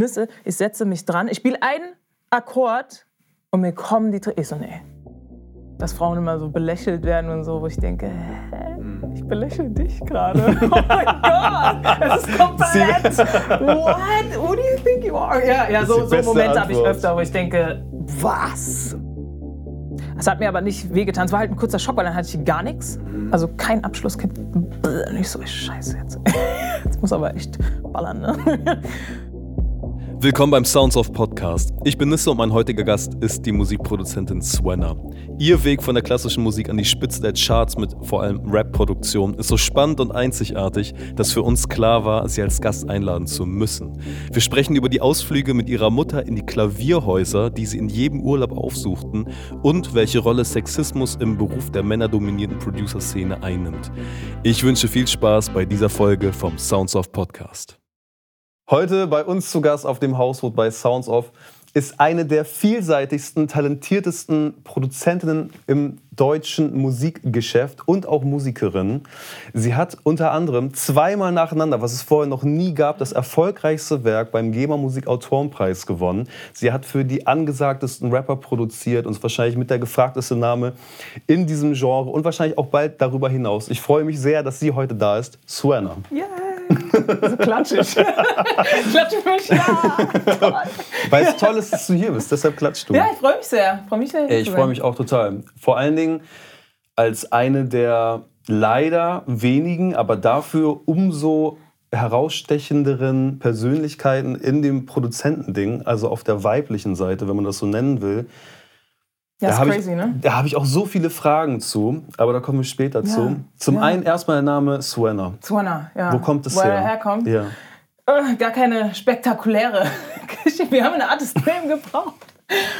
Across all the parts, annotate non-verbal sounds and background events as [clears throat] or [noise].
Nüsse, ich setze mich dran, ich spiele einen Akkord und mir kommen die Tränen. Ich so, nee. Dass Frauen immer so belächelt werden und so, wo ich denke, hä? Ich belächle dich gerade. [laughs] Oh mein Gott, das ist komplett. What? Who do you think you are? Ja, ja so, so Momente habe ich öfter, wo ich denke, was? Es hat mir aber nicht wehgetan. Es war halt ein kurzer Schock, weil dann hatte ich gar nichts. Also kein Abschlusskind. Und ich so, scheiße jetzt. [laughs] Jetzt muss aber echt ballern, ne? Willkommen beim Sounds of Podcast. Ich bin Nisse und mein heutiger Gast ist die Musikproduzentin Swenna. Ihr Weg von der klassischen Musik an die Spitze der Charts mit vor allem Rap-Produktion ist so spannend und einzigartig, dass für uns klar war, sie als Gast einladen zu müssen. Wir sprechen über die Ausflüge mit ihrer Mutter in die Klavierhäuser, die sie in jedem Urlaub aufsuchten und welche Rolle Sexismus im Beruf der männerdominierten Producer-Szene einnimmt. Ich wünsche viel Spaß bei dieser Folge vom Sounds of Podcast. Heute bei uns zu Gast auf dem Hausboot bei Sounds of ist eine der vielseitigsten, talentiertesten Produzentinnen im deutschen Musikgeschäft und auch Musikerin. Sie hat unter anderem zweimal nacheinander, was es vorher noch nie gab, das erfolgreichste Werk beim GEMA Musik Autorenpreis gewonnen. Sie hat für die angesagtesten Rapper produziert und ist wahrscheinlich mit der gefragteste Name in diesem Genre und wahrscheinlich auch bald darüber hinaus. Ich freue mich sehr, dass sie heute da ist. Suena. Yeah so klatschig. [laughs] klatschig mich, ja. Weil es toll ist, dass du hier bist, deshalb klatschst du. Ja, ich freue mich sehr. Freu mich sehr ich freue mich auch total. Vor allen Dingen als eine der leider wenigen, aber dafür umso herausstechenderen Persönlichkeiten in dem Produzentending, also auf der weiblichen Seite, wenn man das so nennen will, ja, da ist crazy, ich, ne? Da habe ich auch so viele Fragen zu, aber da kommen wir später ja, zu. Zum ja. einen erstmal der Name Suena. Suena, ja. Wo kommt es her? Wo er herkommt? Ja. Oh, gar keine spektakuläre [laughs] Geschichte. Wir haben eine Artist Name gebraucht.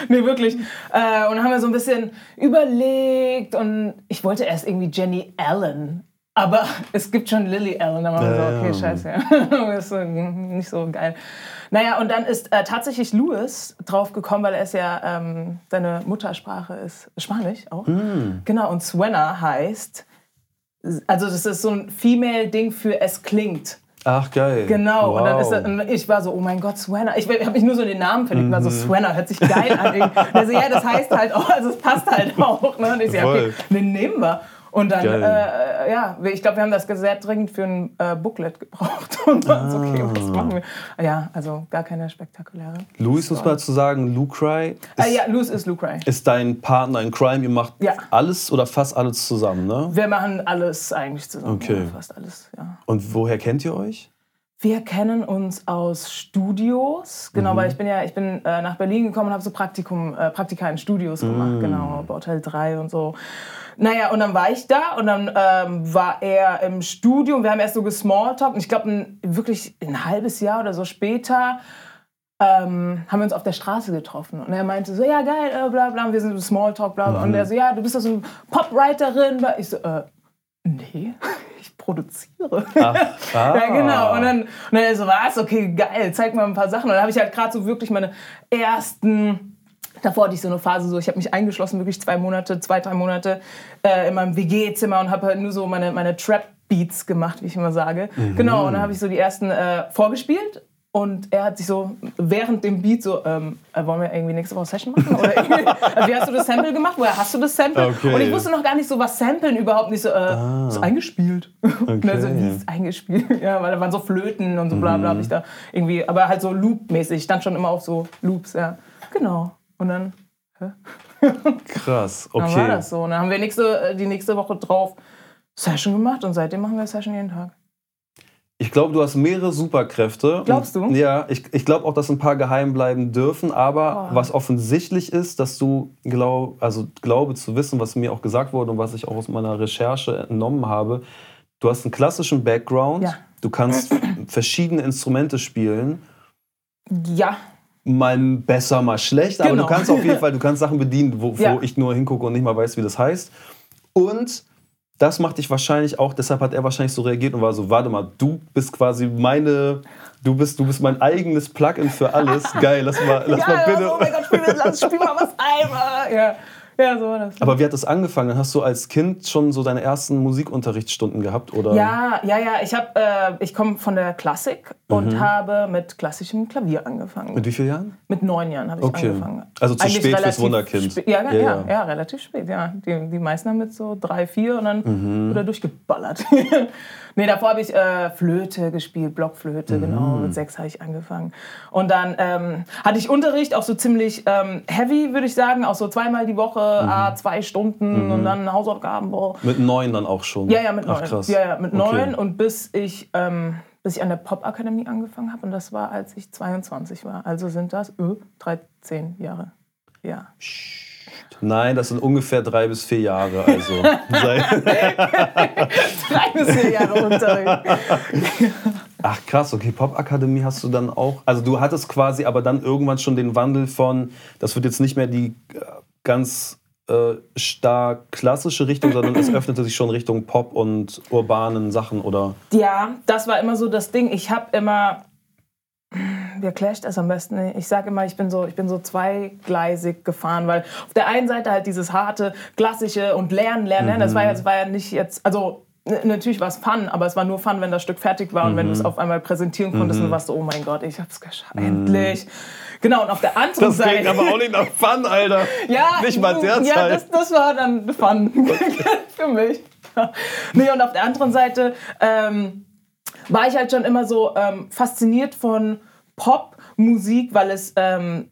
nee, wirklich. Äh, und haben wir so ein bisschen überlegt und ich wollte erst irgendwie Jenny Allen. Aber [laughs] es gibt schon Lily Allen. Dann waren wir so, okay, scheiße. Ja. [laughs] das ist nicht so geil. Naja, und dann ist äh, tatsächlich Louis drauf gekommen, weil er ist ja, ähm, seine Muttersprache ist Spanisch auch. Mm. Genau, und Suena heißt, also das ist so ein Female-Ding für es klingt. Ach, geil. Genau. Wow. Und dann ist er, und ich war so, oh mein Gott, Swanner. Ich habe mich nur so den Namen verliebt. Mhm. war so, Swanner hört sich geil an. Also, ja, das heißt halt auch, also es passt halt auch. Ne? Und ich so, ja, okay, den nehmen wir. Und dann, äh, ja, ich glaube, wir haben das sehr dringend für ein äh, Booklet gebraucht. [laughs] Und dann ah. so, okay, was ah. machen wir? Ja, also gar keine spektakuläre. Louis muss mal zu sagen, Lucry. Äh, ja, Louis ist Lucry. Ist dein Partner in Crime. Ihr macht ja. alles oder fast alles zusammen, ne? Wir machen alles eigentlich zusammen. Okay. Ja, fast alles, ja. Und woher kennt ihr euch? Wir kennen uns aus Studios, genau, mhm. weil ich bin ja, ich bin äh, nach Berlin gekommen und habe so Praktikum, äh, Praktika in Studios gemacht, mhm. genau, bei Hotel 3 und so. Naja, und dann war ich da und dann ähm, war er im Studium. Wir haben erst so gesmalltalkt und ich glaube, wirklich ein halbes Jahr oder so später ähm, haben wir uns auf der Straße getroffen. Und er meinte so, ja geil, äh, bla bla, wir sind so Smalltalk, bla bla. Und er so, ja, du bist doch so eine Popwriterin. Ich so, äh, nee, [laughs] ich produziere. Ach, ah. ja, genau. Und dann, und dann er so, was, okay, geil, zeig mal ein paar Sachen. Und dann habe ich halt gerade so wirklich meine ersten Davor hatte ich so eine Phase, so ich habe mich eingeschlossen, wirklich zwei Monate, zwei, drei Monate äh, in meinem WG-Zimmer und habe halt nur so meine, meine Trap-Beats gemacht, wie ich immer sage. Mhm. Genau, und dann habe ich so die ersten äh, vorgespielt und er hat sich so während dem Beat so, ähm, äh, wollen wir irgendwie nächste Woche Session machen? Oder also [laughs] wie hast du das Sample gemacht? Woher hast du das Sample? Okay. Und ich wusste noch gar nicht so, was Samplen überhaupt nicht so, äh, ah. ist eingespielt. [laughs] Okay. also, wie ist eingespielt? [laughs] Ja, weil da waren so Flöten und so bla bla, mhm. ich da irgendwie, aber halt so Loop-mäßig. Ich stand schon immer auf so Loops, ja. Genau. Und dann, hä? Krass, okay. [laughs] Dann war das so. Und dann haben wir nächste, äh, die nächste Woche drauf Session gemacht und seitdem machen wir Session jeden Tag. Ich glaube, du hast mehrere Superkräfte. Glaubst du? Ja, ich, ich glaube auch, dass ein paar geheim bleiben dürfen. Aber oh. was offensichtlich ist, dass du, glaub, also glaube zu wissen, was mir auch gesagt wurde und was ich auch aus meiner Recherche entnommen habe, du hast einen klassischen Background. Ja. Du kannst [clears throat] verschiedene Instrumente spielen. Ja mal besser, mal schlecht, genau. aber du genau. kannst auf jeden Fall, du kannst Sachen bedienen, wo, ja. wo ich nur hingucke und nicht mal weiß, wie das heißt. Und das macht dich wahrscheinlich auch, deshalb hat er wahrscheinlich so reagiert und war so, warte mal, du bist quasi meine, du bist, du bist mein eigenes Plugin für alles. [laughs] Geil, lass mal, lass ja, mal bitte. Oh mein Gott, spiel, lass, spiel mal was [laughs] ein. Ja. Ja, so war das. Aber wie hat das angefangen? Hast du als Kind schon so deine ersten Musikunterrichtsstunden gehabt? Oder? Ja, ja, ja. Ich, hab, äh, ich komme von der Klassik und Mhm. habe mit klassischem Klavier angefangen. Mit wie vielen Jahren? Mit neun Jahren habe ich Okay. angefangen. Also zu Eigentlich spät fürs Wunderkind. spät- Ja, ja, Ja, ja, relativ spät, ja. Die, die meisten haben mit so drei, vier und dann Mhm. wieder durchgeballert. [laughs] nee, davor habe ich äh, Flöte gespielt, Blockflöte, Mhm. genau. Mit sechs habe ich angefangen. Und dann ähm, hatte ich Unterricht, auch so ziemlich ähm, heavy, würde ich sagen. Auch so zweimal die Woche. Ah, zwei Stunden und dann Hausaufgaben. Boah. Mit neun dann auch schon? Ja, ja, mit Ach, neun. krass. Ja, ja, mit Okay. neun und bis ich, ähm, bis ich an der Popakademie angefangen habe und das war, als ich 22 war. Also sind das äh, 13 Jahre. Ja. Nein, das sind ungefähr drei bis vier Jahre. Also [laughs] Drei bis vier Jahre Unterricht. [laughs] Ach krass, okay, Popakademie hast du dann auch. Also du hattest quasi aber dann irgendwann schon den Wandel von, das wird jetzt nicht mehr die äh, ganz äh, stark klassische Richtung, sondern es [clears throat] öffnete sich schon Richtung Pop und urbanen Sachen oder. Ja, das war immer so das Ding. Ich habe immer, erkläre ich das am besten? Ich sage immer, ich bin, so, ich bin so zweigleisig gefahren, weil auf der einen Seite halt dieses harte, klassische und Lernen, Lernen, Lernen. Das war ja, das war ja nicht jetzt, also natürlich war es Fun, aber es war nur Fun, wenn das Stück fertig war und wenn du es auf einmal präsentieren konntest und warst so, oh mein Gott, ich hab's geschafft, endlich. Genau, und auf der anderen Seite... auch nicht nach Fun, Alter. [laughs] Ja, Nicht mal derzeit. Ja, das, das war dann Fun [laughs] für mich. Nee, und auf der anderen Seite ähm, war ich halt schon immer so ähm, fasziniert von Popmusik, weil es ähm,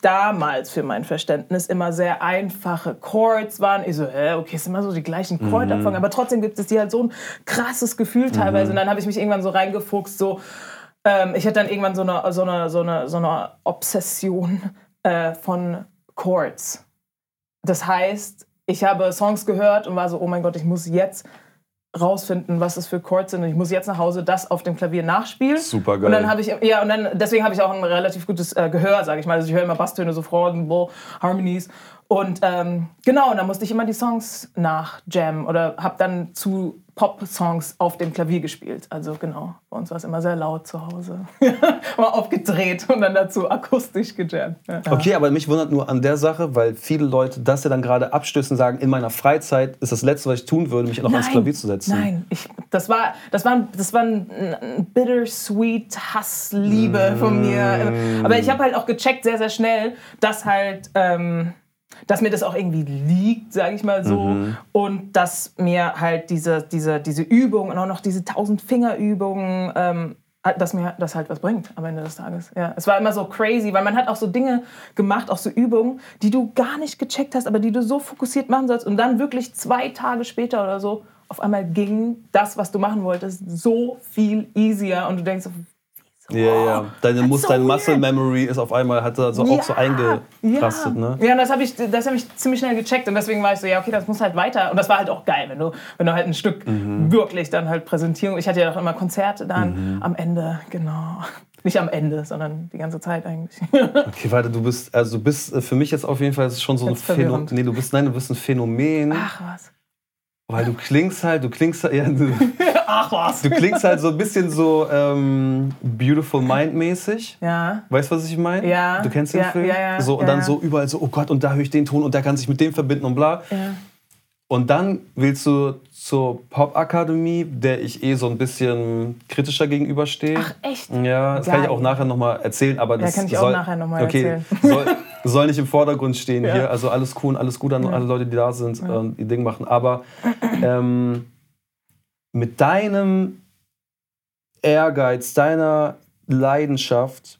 damals für mein Verständnis immer sehr einfache Chords waren. Ich so, hä, okay, es sind immer so die gleichen Chordabfolgen, aber trotzdem gibt es die halt so ein krasses Gefühl teilweise. Und dann habe ich mich irgendwann so reingefuchst, so, ähm, ich hatte dann irgendwann so eine, so eine, so eine, so eine Obsession äh, von Chords. Das heißt, ich habe Songs gehört und war so, oh mein Gott, ich muss jetzt rausfinden, was das für Chords sind. Und ich muss jetzt nach Hause das auf dem Klavier nachspielen. Supergeil. Und dann habe ich, ja, und dann, deswegen habe ich auch ein relativ gutes äh, Gehör, sage ich mal. Also ich höre immer Basstöne, Bo, Harmonies. Und ähm, genau, und dann musste ich immer die Songs nachjammen oder habe dann zu Pop-Songs auf dem Klavier gespielt. Also genau, bei uns war es immer sehr laut zu Hause. [laughs] War aufgedreht und dann dazu akustisch gejammt. Ja. Okay, aber mich wundert nur an der Sache, weil viele Leute das ja dann gerade abstößen, sagen, in meiner Freizeit ist das Letzte, was ich tun würde, mich noch ans Klavier zu setzen. Nein, ich, das war, das war, ein- das war ein, ein bittersweet Hassliebe von mir. Aber ich habe halt auch gecheckt sehr, sehr schnell, dass halt, ähm, dass mir das auch irgendwie liegt, sage ich mal so. Und dass mir halt diese, diese, diese Übung und auch noch diese tausend Fingerübungen, ähm, dass mir das halt was bringt am Ende des Tages. Ja, es war immer so crazy, weil man hat auch so Dinge gemacht, auch so Übungen, die du gar nicht gecheckt hast, aber die du so fokussiert machen sollst und dann wirklich zwei Tage später oder so auf einmal ging das, was du machen wolltest, so viel easier und du denkst, so, Ja, ja. Deine, That's Mus so deine. Muscle Memory ist auf einmal, hat da so auch so eingerastet, ja. ne? Ja, und das habe ich, das hab ich ziemlich schnell gecheckt und deswegen war ich so, ja, okay, das muss halt weiter. Und das war halt auch geil, wenn du, wenn du halt ein Stück Mhm. wirklich dann halt präsentierst. Ich hatte ja auch immer Konzerte dann Mhm. am Ende, genau. [laughs] Nicht am Ende, sondern die ganze Zeit eigentlich. [laughs] Okay, warte, du bist, also du bist äh, für mich jetzt auf jeden Fall schon so ein Jetzt Phänomen. verwirrend. Nee, du bist, nein, du bist ein Phänomen, Ach was. Weil du klingst halt, du klingst halt, ja, du, [laughs] Ach was. du klingst halt so ein bisschen so ähm, Beautiful Mind mäßig. Ja. Weißt du, was ich meine? Ja. Du kennst den Ja, Film? ja, ja, so, und ja, dann ja. so überall so, oh Gott, und da höre ich den Ton und der kann sich mit dem verbinden und bla. Ja. Und dann willst du zur Popakademie, der ich eh so ein bisschen kritischer gegenüberstehe. Ach, echt? Ja, das kann ich Geil. auch nachher nochmal erzählen, aber das kann ich auch soll, nachher noch mal okay, erzählen. Soll, [laughs] soll nicht im Vordergrund stehen Ja. hier. Also alles cool und alles gut an alle Leute, die da sind und ihr Ding machen. Aber ähm, mit deinem Ehrgeiz, deiner Leidenschaft,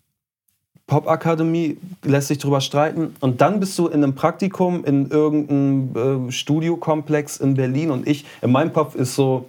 Popakademie lässt sich drüber streiten. Und dann bist du in einem Praktikum in irgendeinem äh, Studiokomplex in Berlin und ich, in meinem Kopf ist so,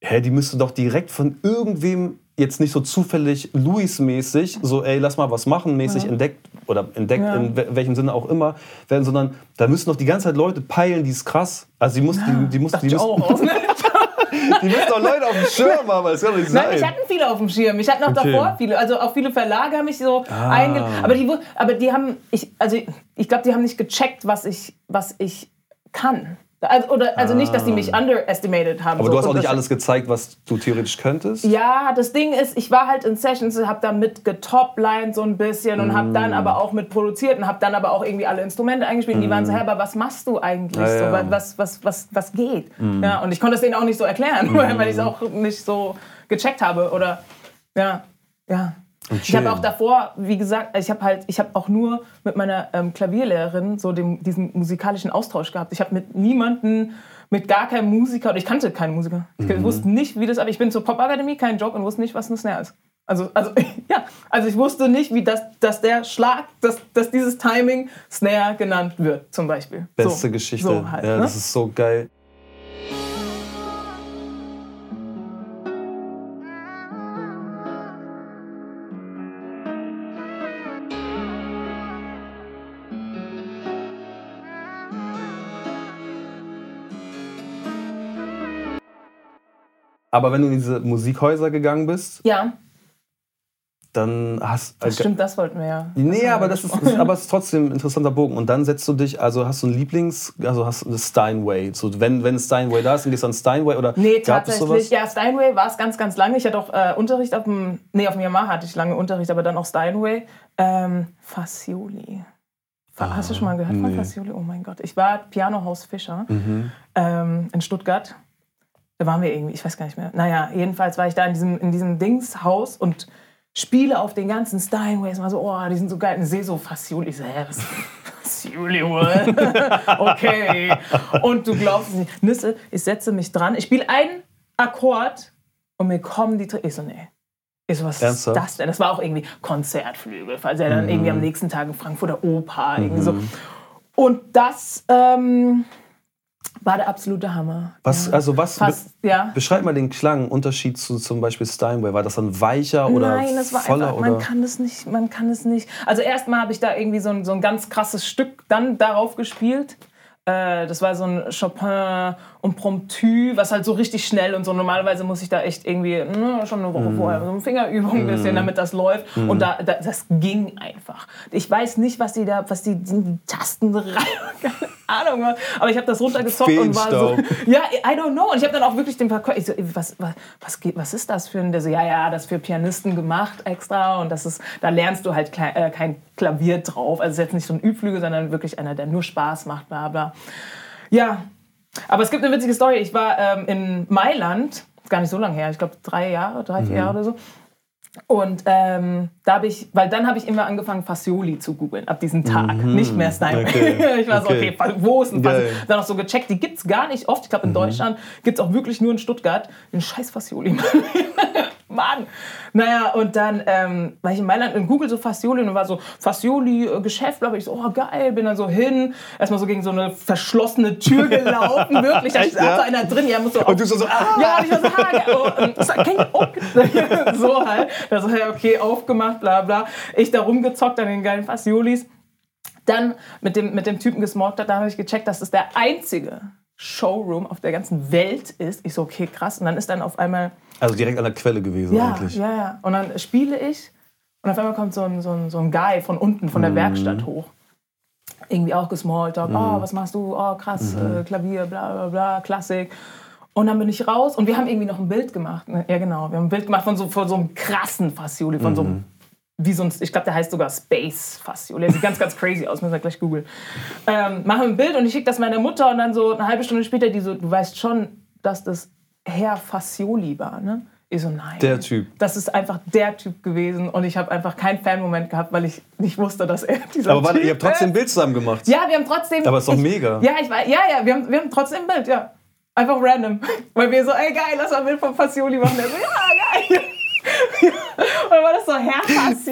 hä, die müsste doch direkt von irgendwem jetzt nicht so zufällig Louis-mäßig, so ey, lass mal was machen, mäßig entdeckt oder entdeckt Ja. in we welchem Sinne auch immer werden, sondern da müssen doch die ganze Zeit Leute peilen, die ist krass. Also die muss, die, die muss, die, aus. [laughs] [laughs] die müssen doch Leute auf dem Schirm haben, das kann doch nicht sein. Nein, ich hatte viele auf dem Schirm. Ich hatte noch Okay. davor viele. Also auch viele Verlage haben mich so einge... Aber die, aber die haben... Ich, also ich glaube, die haben nicht gecheckt, was ich, was ich kann. Also, oder, also ah. nicht, dass die mich underestimated haben. Aber so. du hast auch nicht alles gezeigt, was du theoretisch könntest? Ja, das Ding ist, ich war halt in Sessions, habe da mit getoplined so ein bisschen und mm. habe dann aber auch mit produziert und habe dann aber auch irgendwie alle Instrumente eingespielt. Mm. Die waren so, hey, aber was machst du eigentlich? Ja, so, was, was, was, was geht? Mm. Ja, und ich konnte es denen auch nicht so erklären, [laughs] weil ich es auch nicht so gecheckt habe. Oder ja, ja. Ich habe auch davor, wie gesagt, ich habe halt, ich habe auch nur mit meiner ähm, Klavierlehrerin so den, diesen musikalischen Austausch gehabt. Ich habe mit niemanden, mit gar keinem Musiker, oder ich kannte keinen Musiker. Ich mhm. wusste nicht, wie das, aber ich bin zur Popakademie, kein Job und wusste nicht, was eine Snare ist. Also, also, [laughs] ja, also ich wusste nicht, wie das, dass der Schlag, dass, dass dieses Timing Snare genannt wird, zum Beispiel. Beste so, Geschichte. So halt, ja, ne? das ist so geil. Aber wenn du in diese Musikhäuser gegangen bist, ja. dann hast Das stimmt, das wollten wir ja. Nee, aber das ist, ist, aber es ist trotzdem ein interessanter Bogen. Und dann setzt du dich, also hast du einen Lieblings, also hast du eine Steinway. So, wenn, wenn Steinway da ist, dann gehst du an Steinway oder Nee, tatsächlich. Ja, Steinway war es ganz, ganz lange. Ich hatte auch äh, Unterricht auf dem, nee, auf dem Yamaha hatte ich lange Unterricht, aber dann auch Steinway. Ähm, Fassioli. Ah, Hast du schon mal gehört nee. von Fassioli? Oh mein Gott. Ich war Pianohaus Fischer mhm. ähm, in Stuttgart da waren wir irgendwie, ich weiß gar nicht mehr. Naja, jedenfalls war ich da in diesem, in diesem Dingshaus und spiele auf den ganzen Steinways. Mal so, oh, die sind so geil. Und sehe so Fassioli. Ich so, hä, was [laughs] Fassioli [laughs] okay. Und du glaubst es nicht. Nüsse, ich setze mich dran. Ich spiele einen Akkord und mir kommen die Tränen. Ich so, nee. Ich so, was Ernsthaft? ist das denn? Das war auch irgendwie Konzertflügel. falls er dann mhm. irgendwie am nächsten Tag in Frankfurter Oper. Mhm. Irgendwie so. Und das... Ähm, war der absolute Hammer. Was, ja. also was, Fast, be ja. beschreib mal den Klang, Unterschied zu zum Beispiel Steinway. War das dann weicher oder Nein, das war voller? Einfach, man kann es nicht, man kann es nicht. Also erstmal habe ich da irgendwie so ein, so ein ganz krasses Stück dann darauf gespielt. Äh, das war so ein Chopin Impromptu, was halt so richtig schnell und so. Normalerweise muss ich da echt irgendwie ne, schon eine Woche mm. vorher so eine Fingerübung ein bisschen, mm. damit das läuft. Mm. Und da, da, das ging einfach. Ich weiß nicht, was die da, was die, die Tasten [laughs] rein, Ahnung. Aber ich habe das runtergezockt und war so, [laughs] ja, I don't know. Und ich habe dann auch wirklich den Verkäufer, ich so, was, was, was, was ist das für ein, der so, ja, ja, das für Pianisten gemacht extra und das ist, da lernst du halt äh, kein Klavier drauf. Also es ist jetzt nicht so ein Übflügel, sondern wirklich einer, der nur Spaß macht, bla bla. Ja, aber es gibt eine witzige Story. Ich war ähm, in Mailand, gar nicht so lange her, ich glaube drei Jahre, drei, vier mhm. Jahre oder so. Und ähm, da habe ich, weil dann habe ich immer angefangen, Fassioli zu googeln, ab diesem Tag. Mhm. Nicht mehr Steinway. Okay. [laughs] ich war okay. so, okay, wo ist ein Fassioli? Dann auch so gecheckt, die gibt es gar nicht oft. Ich glaube, in mhm. Deutschland gibt es auch wirklich nur in Stuttgart den scheiß Fassioli. [laughs] Mann. Naja, und dann ähm, war ich in Mailand in Google so Fassioli und war so Fassioli-Geschäft, glaube ich, so, oh geil, bin dann so hin, erstmal so gegen so eine verschlossene Tür gelaufen, [laughs] wirklich, da Echt, ja? so einer drin, ja, muss so Und du so, so ah! Ja, und ich war so, ah, ja, oh, ähm, so, [laughs] so halt, da so, okay, aufgemacht, bla bla, ich da rumgezockt an den geilen Fassiolis, dann mit dem, mit dem Typen gesmoked hat, da habe ich gecheckt, das ist der einzige Showroom auf der ganzen Welt ist. Ich so, okay, krass. Und dann ist dann auf einmal also direkt an der Quelle gewesen ja, eigentlich. Ja, ja. Und dann spiele ich und auf einmal kommt so ein, so ein, so ein Guy von unten, von der mhm. Werkstatt hoch. Irgendwie auch gesmalltalk. Mhm. Oh, was machst du? Oh, krass, mhm. äh, Klavier, bla, bla, bla, Klassik. Und dann bin ich raus und wir haben irgendwie noch ein Bild gemacht. Ne? Ja, genau. Wir haben ein Bild gemacht von so, von so einem krassen Fassioli, von so einem mhm. Wie so ein, ich glaube, der heißt sogar Space Fassioli. Der sieht ganz, ganz crazy aus, müssen wir gleich googeln. Ähm, machen wir ein Bild und ich schicke das meiner Mutter und dann so eine halbe Stunde später, die so, du weißt schon, dass das Herr Fassioli war, ne? Ich so, nein. Der Typ. Das ist einfach der Typ gewesen und ich habe einfach keinen Fan-Moment gehabt, weil ich nicht wusste, dass er dieser Aber warte, ihr habt trotzdem ein Bild zusammen gemacht? Ja, wir haben trotzdem... Aber ist doch ich, mega. Ja, ich weiß, ja, ja, wir haben, wir haben trotzdem ein Bild, ja. Einfach random. Weil wir so, ey, geil, lass mal ein Bild von Fassioli machen. Der so, ja, geil. Und war das so Herr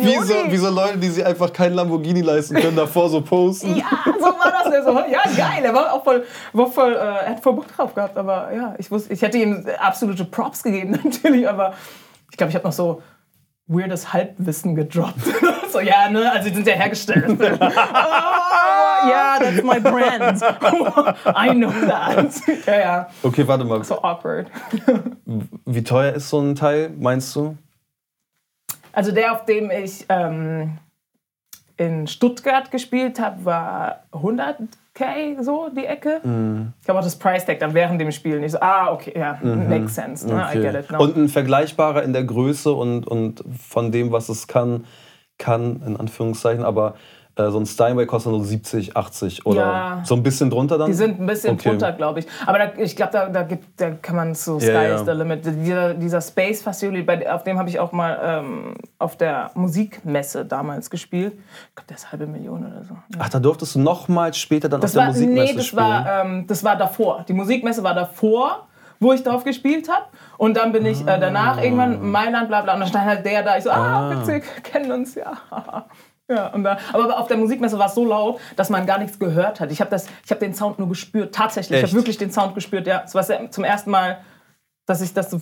wie so, wie so Leute, die sich einfach keinen Lamborghini leisten können, davor so posten. Ja, so war das. So, ja, geil. Er war auch voll, war voll äh, hat voll Bock drauf gehabt. Aber ja, ich, wusste, ich hätte ihm absolute Props gegeben, [laughs] natürlich. Aber ich glaube, ich habe noch so weirdes Halbwissen gedroppt. [laughs] so, ja, ne, also die sind ja hergestellt. [laughs] oh, yeah, that's my brand. I know that. ja, ja. Okay, warte mal. So awkward. Wie teuer ist so ein Teil, meinst du? Also der, auf dem ich ähm, in Stuttgart gespielt habe, war 100k so die Ecke. Mhm. Ich glaube auch das Price Tag dann während dem Spiel nicht so, ah, okay, ja, makes sense, ne? I get it. No. Mhm. Und ein vergleichbarer in der Größe und, und von dem, was es kann, kann, in Anführungszeichen, aber so ein Steinway kostet nur 70, 80 oder Ja. so ein bisschen drunter dann? Die sind ein bisschen Okay. drunter, glaube ich. Aber da, ich glaube, da, da, gibt- da kann man so Sky ja. is the limit. Dieser, dieser Space Facility, bei, auf dem habe ich auch mal ähm, auf der Musikmesse damals gespielt. Ich glaube, der ist halbe Million oder so. Ja. Ach, da durftest du noch mal später dann Das auf der war, Musikmesse nee, das spielen? war, ähm, das war davor. Die Musikmesse war davor, wo ich drauf gespielt habe. Und dann bin ich äh, danach irgendwann Mailand, bla bla. Und dann stand halt der da. Ich so, ah, witzig, [laughs] kennen uns, ja. [laughs] Ja, da, aber auf der Musikmesse war es so laut, dass man gar nichts gehört hat. Ich habe hab den Sound nur gespürt, tatsächlich. Ich Echt? habe wirklich den Sound gespürt, ja. Es war zum ersten Mal, dass ich das so,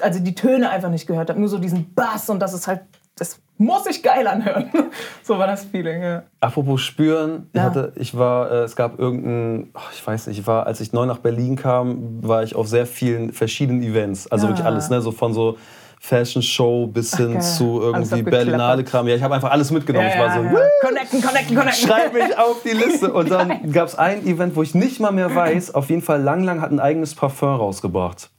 also die Töne einfach nicht gehört habe. Nur so diesen Bass und das ist halt, das muss ich geil anhören. [laughs] so war das Feeling, ja. Apropos spüren, ich, Ja. hatte, ich war, äh, es gab irgendein, ach, ich weiß nicht, ich war, als ich neu nach Berlin kam, war ich auf sehr vielen verschiedenen Events. Also Ja. wirklich alles, ne? So von so Fashion Show bis hin geil. zu irgendwie. Berlinale Kram. Ja, ich habe einfach alles mitgenommen. ich war so, ja. Connecten, connecten, connecten. schreib mich auf die Liste. Und dann [laughs] gab es ein Event, wo ich nicht mal mehr weiß, auf jeden Fall Lang Lang hat ein eigenes Parfum rausgebracht.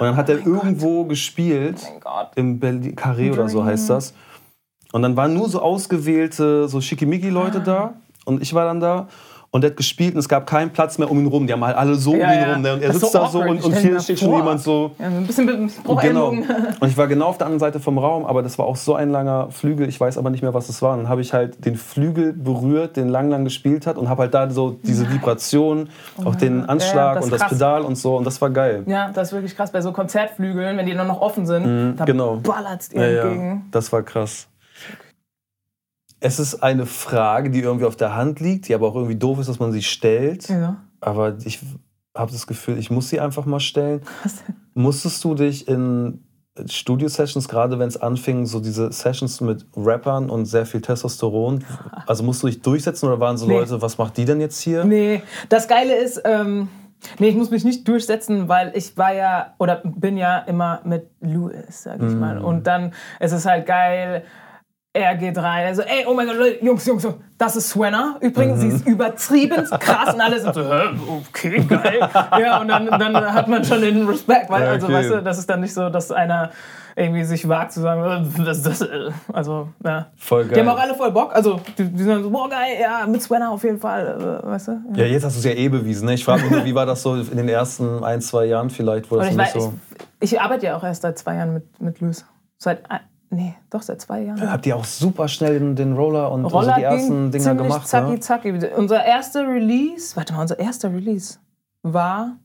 Und dann hat er irgendwo gespielt, Oh Gott. im Berlin, Carré oder so heißt das. Und dann waren nur so ausgewählte, so Schickimicki-Leute Ah. da. Und ich war dann da. Und er hat gespielt und es gab keinen Platz mehr um ihn rum. Die haben halt alle so um Ja, ihn ja. rum. Ne? Und er Das sitzt so da so und, und hier steht schon jemand so. Ja, ein bisschen mit dem Genau. [laughs] Und ich war genau auf der anderen Seite vom Raum, aber das war auch so ein langer Flügel, ich weiß aber nicht mehr, was es war. Und dann habe ich halt den Flügel berührt, den lang lang gespielt hat und habe halt da so diese Vibration, auch den Anschlag Oh das und das krass. Pedal und so und das war geil. Ja, das ist wirklich krass. Bei so Konzertflügeln, wenn die dann noch offen sind, da genau. ballert's dir ja, entgegen. das war krass. Es ist eine Frage, die irgendwie auf der Hand liegt, die aber auch irgendwie doof ist, dass man sie stellt. Ja. Aber ich habe das Gefühl, ich muss sie einfach mal stellen. Was denn? Musstest du dich in Studio-Sessions, gerade wenn es anfing, so diese Sessions mit Rappern und sehr viel Testosteron, also musst du dich durchsetzen oder waren so Nee. Leute, was macht die denn jetzt hier? Nee, das Geile ist, ähm, nee, ich muss mich nicht durchsetzen, weil ich war ja oder bin ja immer mit Louis, sag ich mal. Und dann ist es halt geil. Er geht rein, also, ey, oh mein Gott, Jungs, Jungs, Jungs, das ist Swenna. Übrigens, sie ist übertrieben krass und alle sind so, Hä, okay, geil. Ja, und dann, dann hat man schon den Respekt, weil, Ja, also, okay. weißt du, das ist dann nicht so, dass einer irgendwie sich wagt zu sagen, äh, das, das, äh, also, ja. Voll geil. Die haben auch alle voll Bock, also, die, die sind so, boah, geil, ja, mit Swenna auf jeden Fall, äh, weißt du? Ja, jetzt hast du es ja eh bewiesen. Ne? Ich frage mich nur, wie war das so in den ersten ein, zwei Jahren vielleicht, wo das ich, weiß, so... ich, ich arbeite ja auch erst seit zwei Jahren mit, mit Luis. Seit, nee, doch seit zwei Jahren. Habt ihr auch super schnell den, Roller und also Roller die ersten Dinger gemacht? zacki, Ne? zacki. Unser erster Release, warte mal, unser erster Release war,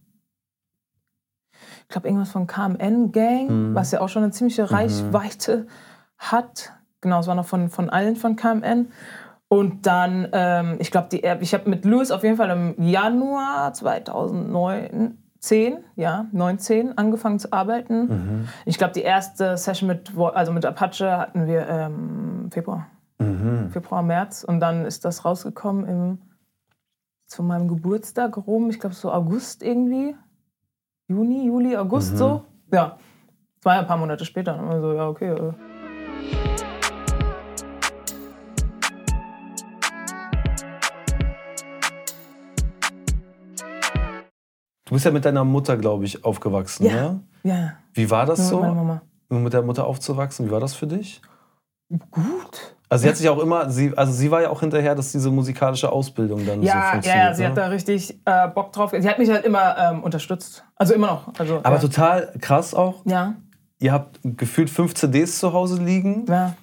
ich glaube, irgendwas von KMN Gang, Mhm. was ja auch schon eine ziemliche Reichweite hat. Genau, es war noch von, von allen von KMN. Und dann, ähm, ich glaube, ich habe mit Louis auf jeden Fall im Januar 2009, 10, ja, 19 angefangen zu arbeiten. Mhm. Ich glaube, die erste Session mit, also mit Apache hatten wir ähm, Februar. Mhm. Februar, März. Und dann ist das rausgekommen im, zu meinem Geburtstag rum. Ich glaube, so August irgendwie. Juni, Juli, August Mhm. so. Ja. Ja ein paar Monate später. War so, ja, okay. äh. Du bist ja mit deiner Mutter, glaube ich, aufgewachsen, Ja. ne? Ja, Wie war das nur so, mit Mama. mit der Mutter aufzuwachsen? Wie war das für dich? Gut. Also sie hat sich auch immer, sie, also sie war ja auch hinterher, dass diese musikalische Ausbildung dann so Ja, ja, funktioniert. ja, sie ne? hat da richtig äh, Bock drauf. Sie hat mich halt immer ähm, unterstützt. Also immer noch. Also, Aber ja. total krass auch. Ja, Ihr habt gefühlt fünf CDs zu Hause liegen ja.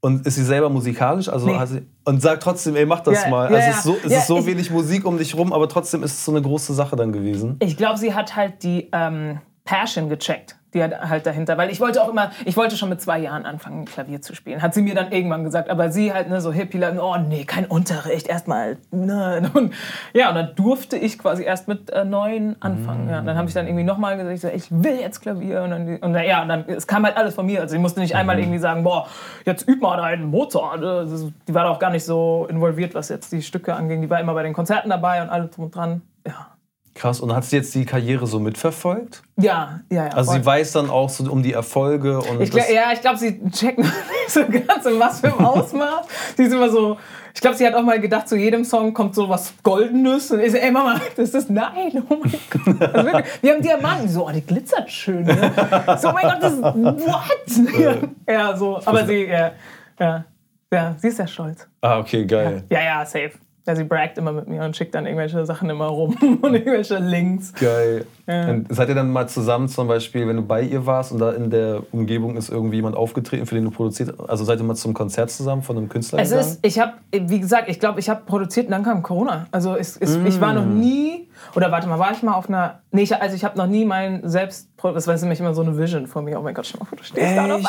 Und ist sie selber musikalisch? Also Nee. sie, und sagt trotzdem, ey, mach das Ja, mal. ja, also es ist so, es Ja, ist so ich- wenig Musik um dich rum, aber trotzdem ist es so eine große Sache dann gewesen. Ich glaube, sie hat halt die ähm, Passion gecheckt, die hat halt dahinter. Weil ich wollte auch immer, ich wollte schon mit zwei Jahren anfangen, Klavier zu spielen. Hat sie mir dann irgendwann gesagt. Aber sie halt, ne, so hippie, oh nee, kein Unterricht, erstmal, ne. [laughs] Und, ja, und dann durfte ich quasi erst mit äh, neun anfangen. Ja, und dann habe ich dann irgendwie nochmal gesagt, ich, so, ich will jetzt Klavier. Und dann, und dann, ja, und dann, es kam halt alles von mir. Also ich musste nicht einmal irgendwie sagen, boah, jetzt üb mal deinen Mozart. Das ist- Die war da auch gar nicht so involviert, was jetzt die Stücke anging. Die war immer bei den Konzerten dabei und alles drum und dran. Ja. Krass. Und hat sie jetzt die Karriere so mitverfolgt? Ja, ja, ja. Also sie weiß dann auch so um die Erfolge und. Ich glaub, ja, ich glaube, sie checkt [laughs] noch nicht so ganz in was für ein Ausmaß. sie ist immer so. Ich glaube, sie hat auch mal gedacht, zu jedem Song kommt so was Goldenes. Und ich so, ey Mama, das ist nein, oh mein Gott. Also wirklich, wir haben Diamanten. So, oh, die glitzert schön. Ne? So, oh mein Gott, das ist, what? Ja, [laughs] ja so. Aber sie, ja, ja, ja, sie ist sehr stolz. Ah, okay, geil. Ja, ja, safe. Ja, sie braggt immer mit mir und schickt dann irgendwelche Sachen immer rum [laughs] und irgendwelche Links. Geil. Ja. Seid ihr dann mal zusammen zum Beispiel, wenn du bei ihr warst und da in der Umgebung ist irgendwie jemand aufgetreten, für den du produziert Also seid ihr mal zum Konzert zusammen von einem Künstler Es gegangen? ist, ich habe, wie gesagt, ich glaube, ich habe produziert und dann kam Corona. Also es, es, mm. ich war noch mm. nie, oder warte mal, war ich mal auf einer, nee, ich, also ich habe noch nie mein selbst, das war nämlich immer so eine Vision von mir. Oh mein Gott, stell mal vor, du stehst da auf einmal.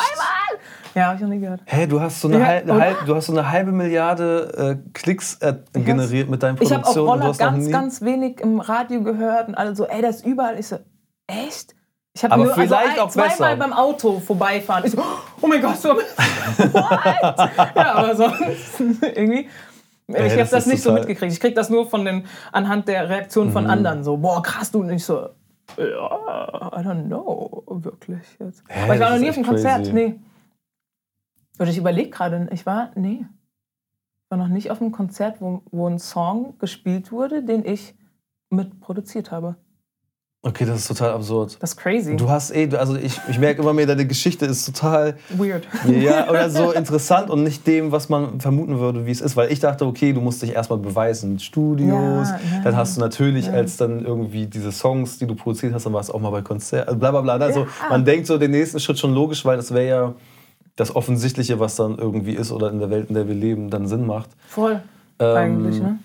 Ja, habe ich noch nie gehört. Hä, hey, du hast so eine, ja, halb, halb, du hast so eine halbe Milliarde äh, Klicks äh, generiert mit deinen Produktionen. Ich habe auch Roller ganz, ganz wenig im Radio gehört und alle so, ey, das ist überall. Ich so, echt? Ich habe nur also ein, auch zweimal beim Auto vorbeifahren. Ich so, oh mein Gott, so, what? ja, aber sonst [laughs] irgendwie. Ja, ich habe das, das nicht so mitgekriegt. Ich krieg das nur von den, anhand der Reaktion mhm. von anderen. So, boah, krass, du. Und ich so, I don't know, wirklich. Jetzt. Hä, aber ich war noch nie auf einem Konzert, nee. Oder ich überlege gerade, ich war, nee, war noch nicht auf einem Konzert, wo, wo ein Song gespielt wurde, den ich mitproduziert habe. Okay, das ist total absurd. Das ist crazy. Du hast eh, also ich, ich merke immer mehr, deine Geschichte ist total. Weird. Ja, [laughs] oder so interessant und nicht dem, was man vermuten würde, wie es ist. Weil ich dachte, okay, du musst dich erstmal beweisen. Studios, ja, ja, dann hast du natürlich, ja. als dann irgendwie diese Songs, die du produziert hast, dann warst du auch mal bei Konzerten, also bla bla bla. Also man denkt so den nächsten Schritt schon logisch, weil das wäre ja das Offensichtliche, was dann irgendwie ist oder in der Welt, in der wir leben, dann Sinn macht. Voll. Ähm, eigentlich, ne?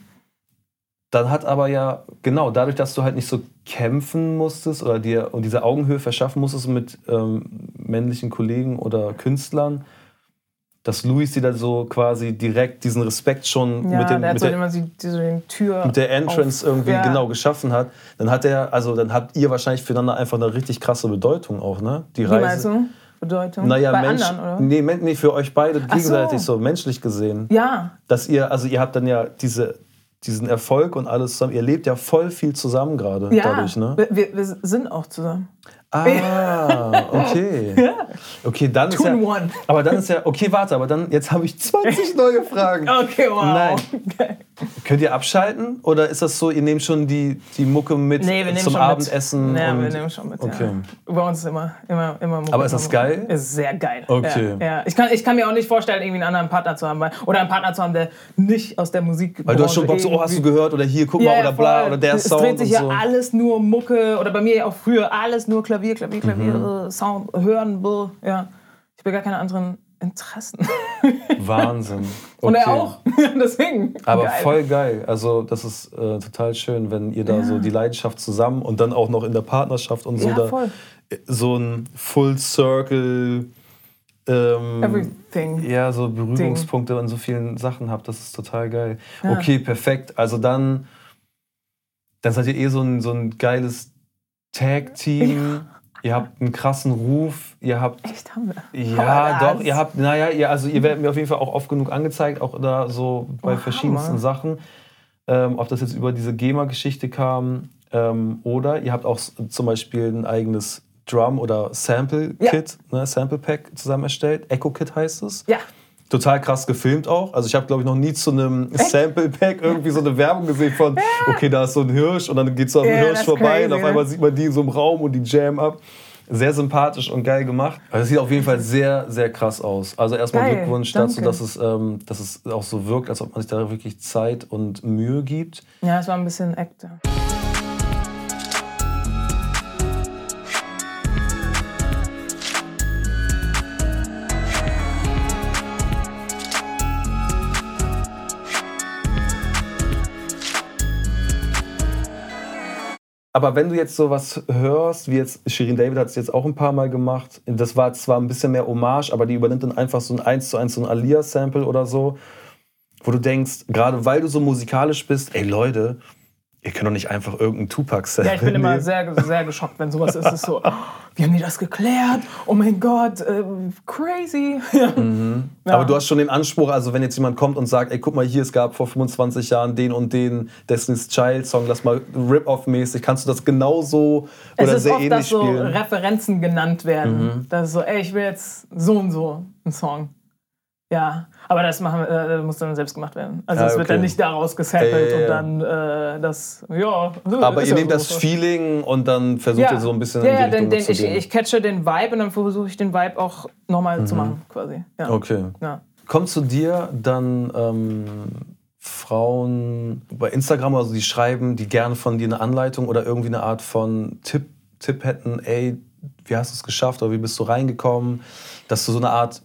Dann hat aber ja, genau, dadurch, dass du halt nicht so kämpfen musstest oder dir und diese Augenhöhe verschaffen musstest mit ähm, männlichen Kollegen oder Künstlern, dass Luis dir da so quasi direkt diesen Respekt schon ja, mit, dem, der mit, der, immer die, die Tür mit der Entrance auf, irgendwie ja. genau geschaffen hat, dann hat er, also dann habt ihr wahrscheinlich füreinander einfach eine richtig krasse Bedeutung auch, ne? Die Reise. Wie meinst du? Bedeutung? Naja, Bei Mensch, anderen, oder? Nee, nee, für euch beide gegenseitig so. so. menschlich gesehen. Ja. Dass ihr, also ihr habt dann ja diese, diesen Erfolg und alles zusammen. Ihr lebt ja voll viel zusammen gerade ja, dadurch, ne? Wir, wir sind auch zusammen. Ah, [laughs] okay. ja. [laughs] Okay, dann Two ist ja. One. [laughs] Aber dann ist ja. Okay, warte, aber dann. Jetzt habe ich 20 [laughs] neue Fragen. Okay, wow. Nein. Okay. Könnt ihr abschalten? Oder ist das so, ihr nehmt schon die, die Mucke mit nee, zum Abendessen? Mit. Ja, wir nehmen schon mit. Okay. Ja. Bei uns ist immer, immer, immer Mucke. Aber ist das geil? Ist sehr geil. Okay. Ja, ja. Ich, kann, ich kann mir auch nicht vorstellen, irgendwie einen anderen Partner zu haben. Weil, oder einen Partner zu haben, der nicht aus der Musik Weil du hast schon Bock so, oh, hast du gehört? Oder hier, guck mal, oder bla, oder der es Sound. Es dreht sich ja so. alles nur Mucke. Oder bei mir auch früher alles nur Klavier, Klavier, Klavier, mhm. Sound, hören, ja. Ich will gar keine anderen Interessen. [laughs] Wahnsinn. Okay. Und er auch. [laughs] Deswegen. Aber geil. voll geil. Also, das ist äh, total schön, wenn ihr da ja. so die Leidenschaft zusammen und dann auch noch in der Partnerschaft und so ja, da voll. so ein Full Circle. Ähm, Everything. Ja, so Berührungspunkte Ding. an so vielen Sachen habt. Das ist total geil. Ja. Okay, perfekt. Also dann, dann seid ihr eh so ein, so ein geiles Tag-Team. Ihr habt einen krassen Ruf. Ihr habt. Echt haben wir? Ja, doch. Ihr habt, naja, ihr, also ihr werdet mir auf jeden Fall auch oft genug angezeigt, auch da so bei oh, verschiedensten Hammer. Sachen. Ähm, ob das jetzt über diese GEMA-Geschichte kam ähm, oder ihr habt auch zum Beispiel ein eigenes Drum- oder Sample-Kit, ja. ne, Sample-Pack zusammen erstellt. Echo-Kit heißt es. Ja total krass gefilmt auch. Also ich habe, glaube ich, noch nie zu einem Sample-Pack irgendwie so eine Werbung gesehen von, okay, da ist so ein Hirsch und dann geht so ein yeah, Hirsch vorbei crazy, und auf einmal sieht man die in so einem Raum und die jam ab. Sehr sympathisch und geil gemacht. Also es sieht auf jeden Fall sehr, sehr krass aus. Also erstmal geil, Glückwunsch danke. dazu, dass es, ähm, dass es auch so wirkt, als ob man sich da wirklich Zeit und Mühe gibt. Ja, es war ein bisschen Act. Aber wenn du jetzt sowas hörst, wie jetzt Shirin David hat es jetzt auch ein paar Mal gemacht, das war zwar ein bisschen mehr Hommage, aber die übernimmt dann einfach so ein 1 zu 1 so ein Alia-Sample oder so, wo du denkst, gerade weil du so musikalisch bist, ey Leute, ihr könnt doch nicht einfach irgendeinen Tupac-Sample Ja, ich bin immer sehr, sehr geschockt, wenn sowas ist. ist so, wie haben die das geklärt? Oh mein Gott, äh, crazy. [laughs] Mhm. Ja. Aber du hast schon den Anspruch, also wenn jetzt jemand kommt und sagt, ey, guck mal hier, es gab vor 25 Jahren den und den Destiny's Child Song, lass mal Rip-Off-mäßig, kannst du das genauso oder es ist sehr oft, ähnlich dass so spielen? Referenzen genannt werden. Mhm. Das ist so, ey, ich will jetzt so und so einen Song. Ja, aber das machen, äh, muss dann selbst gemacht werden. Also Ah, es wird okay. dann nicht daraus gesampelt Ja, ja, ja. und dann äh, das, ja. Aber ihr nehmt so. das Feeling und dann versucht ihr so ein bisschen ja, in die ja, Richtung den, zu ich, gehen. ich catche den Vibe und dann versuche ich den Vibe auch nochmal zu machen, quasi. Mhm. okay. Kommt zu dir dann ähm, Frauen bei Instagram oder so, die schreiben, die gerne von dir eine Anleitung oder irgendwie eine Art von Tipp, Tipp hätten, ey, wie hast du es geschafft oder wie bist du reingekommen? Dass du so eine Art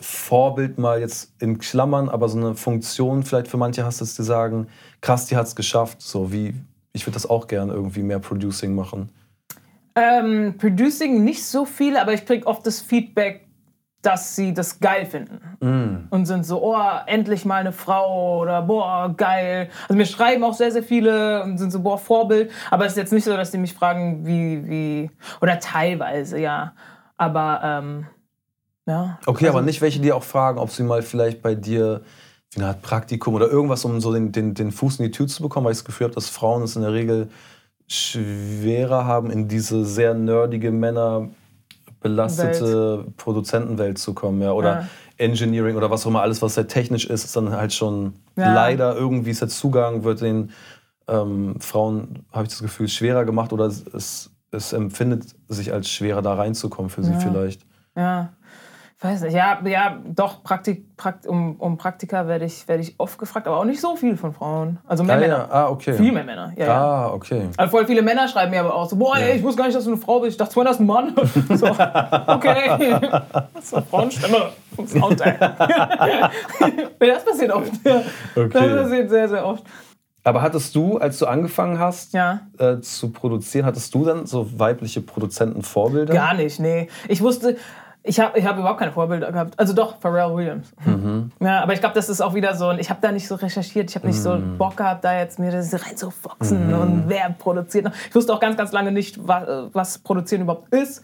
Vorbild mal jetzt in Klammern, aber so eine Funktion vielleicht für manche hast, dass die sagen, krass, die hat es geschafft. So wie, ich würde das auch gerne irgendwie mehr Producing machen. Ähm, Producing nicht so viel, aber ich kriege oft das Feedback, dass sie das geil finden. Mm. Und sind so, oh, endlich mal eine Frau oder boah, geil. Also mir schreiben auch sehr, sehr viele und sind so, boah, Vorbild. Aber es ist jetzt nicht so, dass die mich fragen, wie, wie, oder teilweise, ja. Aber, ähm, ja. Okay, Also- aber nicht welche, die auch fragen, ob sie mal vielleicht bei dir wie eine Art Praktikum oder irgendwas, um so den, den, den Fuß in die Tür zu bekommen, weil ich das Gefühl habe, dass Frauen es in der Regel schwerer haben, in diese sehr nerdige Männer belastete Produzentenwelt zu kommen, ja, oder Ja. Engineering oder was auch immer, alles, was sehr technisch ist, ist dann halt schon Ja. leider irgendwie ist der Zugang wird den ähm, Frauen, habe ich das Gefühl, schwerer gemacht oder es, es, empfindet sich als schwerer, da reinzukommen für sie vielleicht. Ja, weiß nicht. Ja, ja doch, Praktik, Prakt, um, um Praktika werde ich, werde ich oft gefragt, aber auch nicht so viel von Frauen. Also mehr Ah, Männer. ja. ah, okay. Viel mehr Männer. Ja, ja. Ah, okay. Also voll viele Männer schreiben mir aber auch so, boah, ey, ich wusste gar nicht, dass du eine Frau bist. Ich dachte, Sven ist ein Mann. [laughs] So, okay. [laughs] Eine Frauenstimme ja, [laughs] das passiert oft. Ja. Okay. Das passiert sehr, sehr oft. Aber hattest du, als du angefangen hast Ja. äh, zu produzieren, hattest du dann so weibliche Produzentenvorbilder? Gar nicht, nee. Ich wusste, ich habe ich hab überhaupt keine Vorbilder gehabt. Also doch, Pharrell Williams. Ja, aber ich glaube, das ist auch wieder so, ein- ich habe da nicht so recherchiert, ich habe nicht so Bock gehabt, da jetzt mir das reinzufoxen und wer produziert. Ich wusste auch ganz, ganz lange nicht, was, was Produzieren überhaupt ist,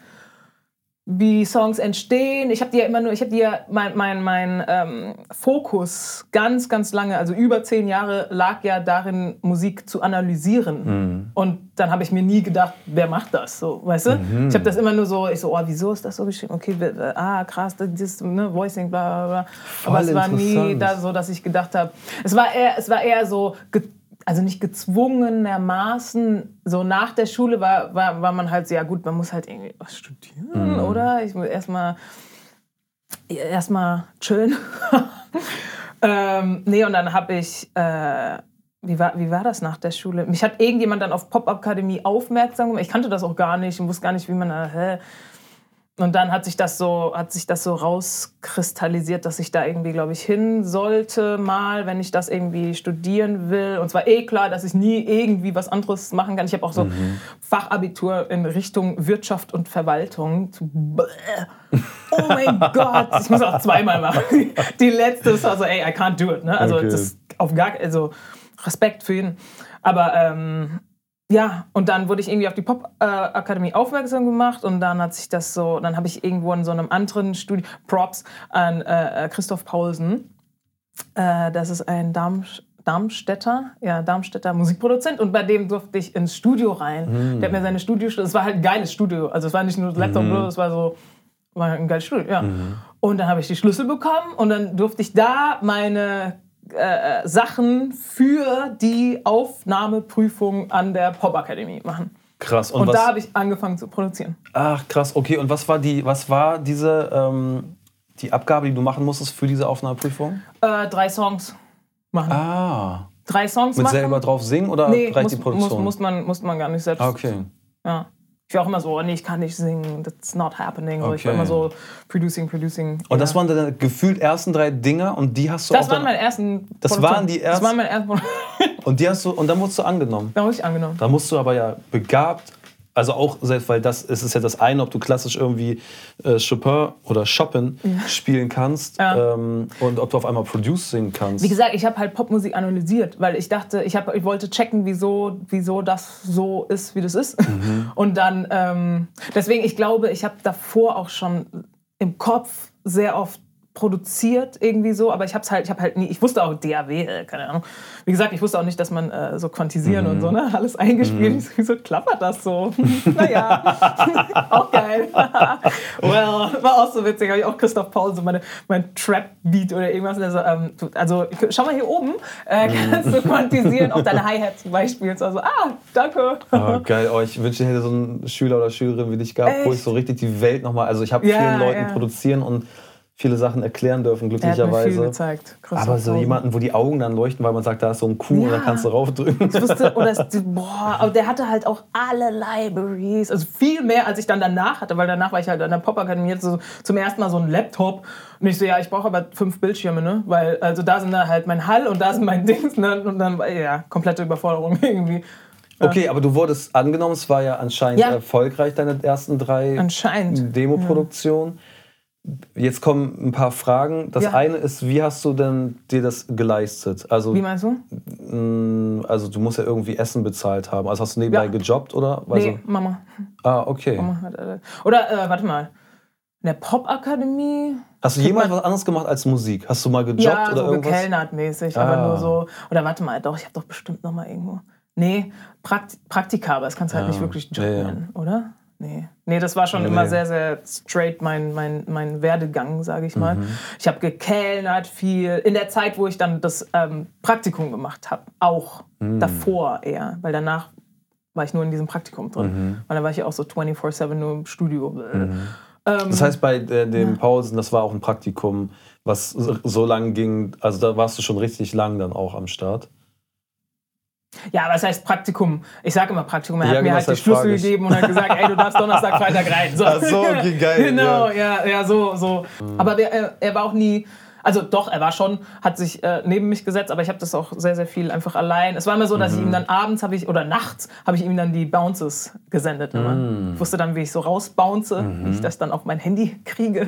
wie Songs entstehen. Ich habe die ja immer nur, ich habe die ja, mein, mein, mein ähm, Fokus ganz, ganz lange, also über zehn Jahre, lag ja darin, Musik zu analysieren. Und dann habe ich mir nie gedacht, wer macht das? So, weißt du? Ich habe das immer nur so, ich so, oh, wieso ist das so geschrieben? Okay, ah, krass, das ist ne, Voicing, bla, bla, bla. Aber es war nie da so, dass ich gedacht habe, es war eher, es war eher so, also nicht gezwungenermaßen, so nach der Schule war, war, war man halt so, ja gut, man muss halt irgendwie was studieren, oder? Ich will erstmal erstmal chillen. [laughs] ähm, nee, und dann habe ich, äh, wie, war, wie war das nach der Schule? Mich hat irgendjemand dann auf Pop-Akademie aufmerksam gemacht. Ich kannte das auch gar nicht und wusste gar nicht, wie man da, hä? Und dann hat sich das so, hat sich das so rauskristallisiert, dass ich da irgendwie, glaube ich, hin sollte mal, wenn ich das irgendwie studieren will. Und zwar eh klar, dass ich nie irgendwie was anderes machen kann. Ich habe auch so Fachabitur in Richtung Wirtschaft und Verwaltung. Oh mein [laughs] Gott, ich muss auch zweimal machen. Die letzte war so, ey, I can't do it. Ne? Also Okay. das ist auf gar, also Respekt für ihn. Aber ähm, ja, und dann wurde ich irgendwie auf die Pop-Akademie aufmerksam gemacht und dann hat sich das so, dann habe ich irgendwo in so einem anderen Studio, Props an äh, äh, Christoph Paulsen, äh, das ist ein Darm, Darmstädter, ja, Darmstädter Musikproduzent und bei dem durfte ich ins Studio rein. Der hat mir seine Studio, es war halt ein geiles Studio, also es war nicht nur Laptop, es war so, war ein geiles Studio, ja. Und dann habe ich die Schlüssel bekommen und dann durfte ich da meine äh, Sachen für die Aufnahmeprüfung an der Popakademie machen. Krass. Und, Und was, da habe ich angefangen zu produzieren. ach, krass, okay. Und was war die, was war diese, ähm, die Abgabe, die du machen musstest für diese Aufnahmeprüfung? Äh, drei Songs machen. Ah. Drei Songs Mit machen. selber drauf singen oder nee, reicht muss, die muss, Produktion? muss, man, muss man gar nicht selbst. ah, okay. Ja. Ich war auch immer so, oh, nee, ich kann nicht singen, that's not happening. So, Ich war Okay. immer so, producing, producing. Und ja. das waren deine gefühlt ersten drei Dinger und die hast du das auch waren dann, meine ersten. Das Produktionen. waren die Das ersten- waren meine ersten. Und die hast du und dann wurdest du angenommen. da wurde ich angenommen. Da musst du aber ja begabt Also auch selbst, weil das ist, ist ja das eine, ob du klassisch irgendwie äh, Chopin oder Chopin ja. spielen kannst ja. ähm, und ob du auf einmal Produce singen kannst. Wie gesagt, ich habe halt Popmusik analysiert, weil ich dachte, ich, hab, ich wollte checken, wieso, wieso das so ist, wie das ist. Mhm. [laughs] Und dann, ähm, deswegen, ich glaube, ich habe davor auch schon im Kopf sehr oft produziert irgendwie so, aber ich habe halt, ich habe halt nie, ich wusste auch DAW, äh, keine Ahnung. Wie gesagt, ich wusste auch nicht, dass man äh, so quantisieren mhm. und so, ne, alles eingespielt. Mhm. Wieso klappert das so? [laughs] naja, [laughs] auch geil. [laughs] well, war auch so witzig. Habe ich auch Christoph Paul so meine, mein Trap-Beat oder irgendwas. Also, ähm, also, schau mal hier oben, äh, mhm. kannst du quantisieren, auf deine Hi-Hat zum Beispiel. Und so, also, ah, danke. Oh, geil. Oh, ich wünsche, ich hätte so einen Schüler oder Schülerin wie dich gehabt, Echt? wo ich so richtig die Welt nochmal, also ich habe ja, vielen Leuten ja. produzieren und viele Sachen erklären dürfen, glücklicherweise. Er. Aber so jemanden, wo die Augen dann leuchten, weil man sagt, da ist so ein Kuh ja. und dann kannst du raufdrücken. Ich wusste, [laughs] oder es, boah, aber der hatte halt auch alle Libraries, also viel mehr, als ich dann danach hatte, weil danach war ich halt an der Popakademie jetzt so zum ersten Mal so ein Laptop und ich so, ja, ich brauche aber fünf Bildschirme, ne, weil also da sind da halt mein Hall und da sind mein [laughs] Dings, ne? und dann, ja, komplette Überforderung [laughs] irgendwie. Okay, aber du wurdest angenommen, es war ja anscheinend ja. erfolgreich, deine ersten drei Demo-Produktionen. Ja. Jetzt kommen ein paar Fragen. Das ja. eine ist, wie hast du denn dir das geleistet? Also, wie meinst du? Mm, also du musst ja irgendwie Essen bezahlt haben. Also hast du nebenbei ja. gejobbt oder? Also, nee, Mama. Ah, okay. Mama hat, äh, oder äh, warte mal. In der Popakademie. Hast du jemals was anderes gemacht als Musik? Hast du mal gejobbt ja, oder so irgendwas? gekellnert mäßig, ah. aber nur so. Oder warte mal, doch, ich habe doch bestimmt noch mal irgendwo. Nee, Prakt Praktika, aber das kannst du halt nicht wirklich Job nennen, oder? Nee. Nee, das war schon nee. immer sehr, sehr straight mein, mein, mein Werdegang, sage ich mal. Mhm. Ich habe gekellnert viel. In der Zeit, wo ich dann das ähm, Praktikum gemacht habe, auch mhm. davor eher, weil danach war ich nur in diesem Praktikum drin. Mhm. Weil da war ich auch so 24-7 nur im Studio. Mhm. Ähm, das heißt, bei äh, den Pausen, das war auch ein Praktikum, was so lang ging, also da warst du schon richtig lang dann auch am Start. Ja, was heißt Praktikum? Ich sage immer Praktikum. Er ja, hat mir halt die Schlüssel gegeben und hat gesagt, ey, du darfst Donnerstag, Freitag rein. So. Ach so, okay, geil. [laughs] genau, ja, ja, ja so, so. Mhm. Aber er, er war auch nie, also doch, er war schon, hat sich äh, neben mich gesetzt, aber ich habe das auch sehr, sehr viel einfach allein. Es war immer so, dass mhm. ich ihm dann abends habe ich oder nachts habe ich ihm dann die Bounces gesendet. Mhm. Ich wusste dann, wie ich so rausbounce, mhm. wie ich das dann auf mein Handy kriege.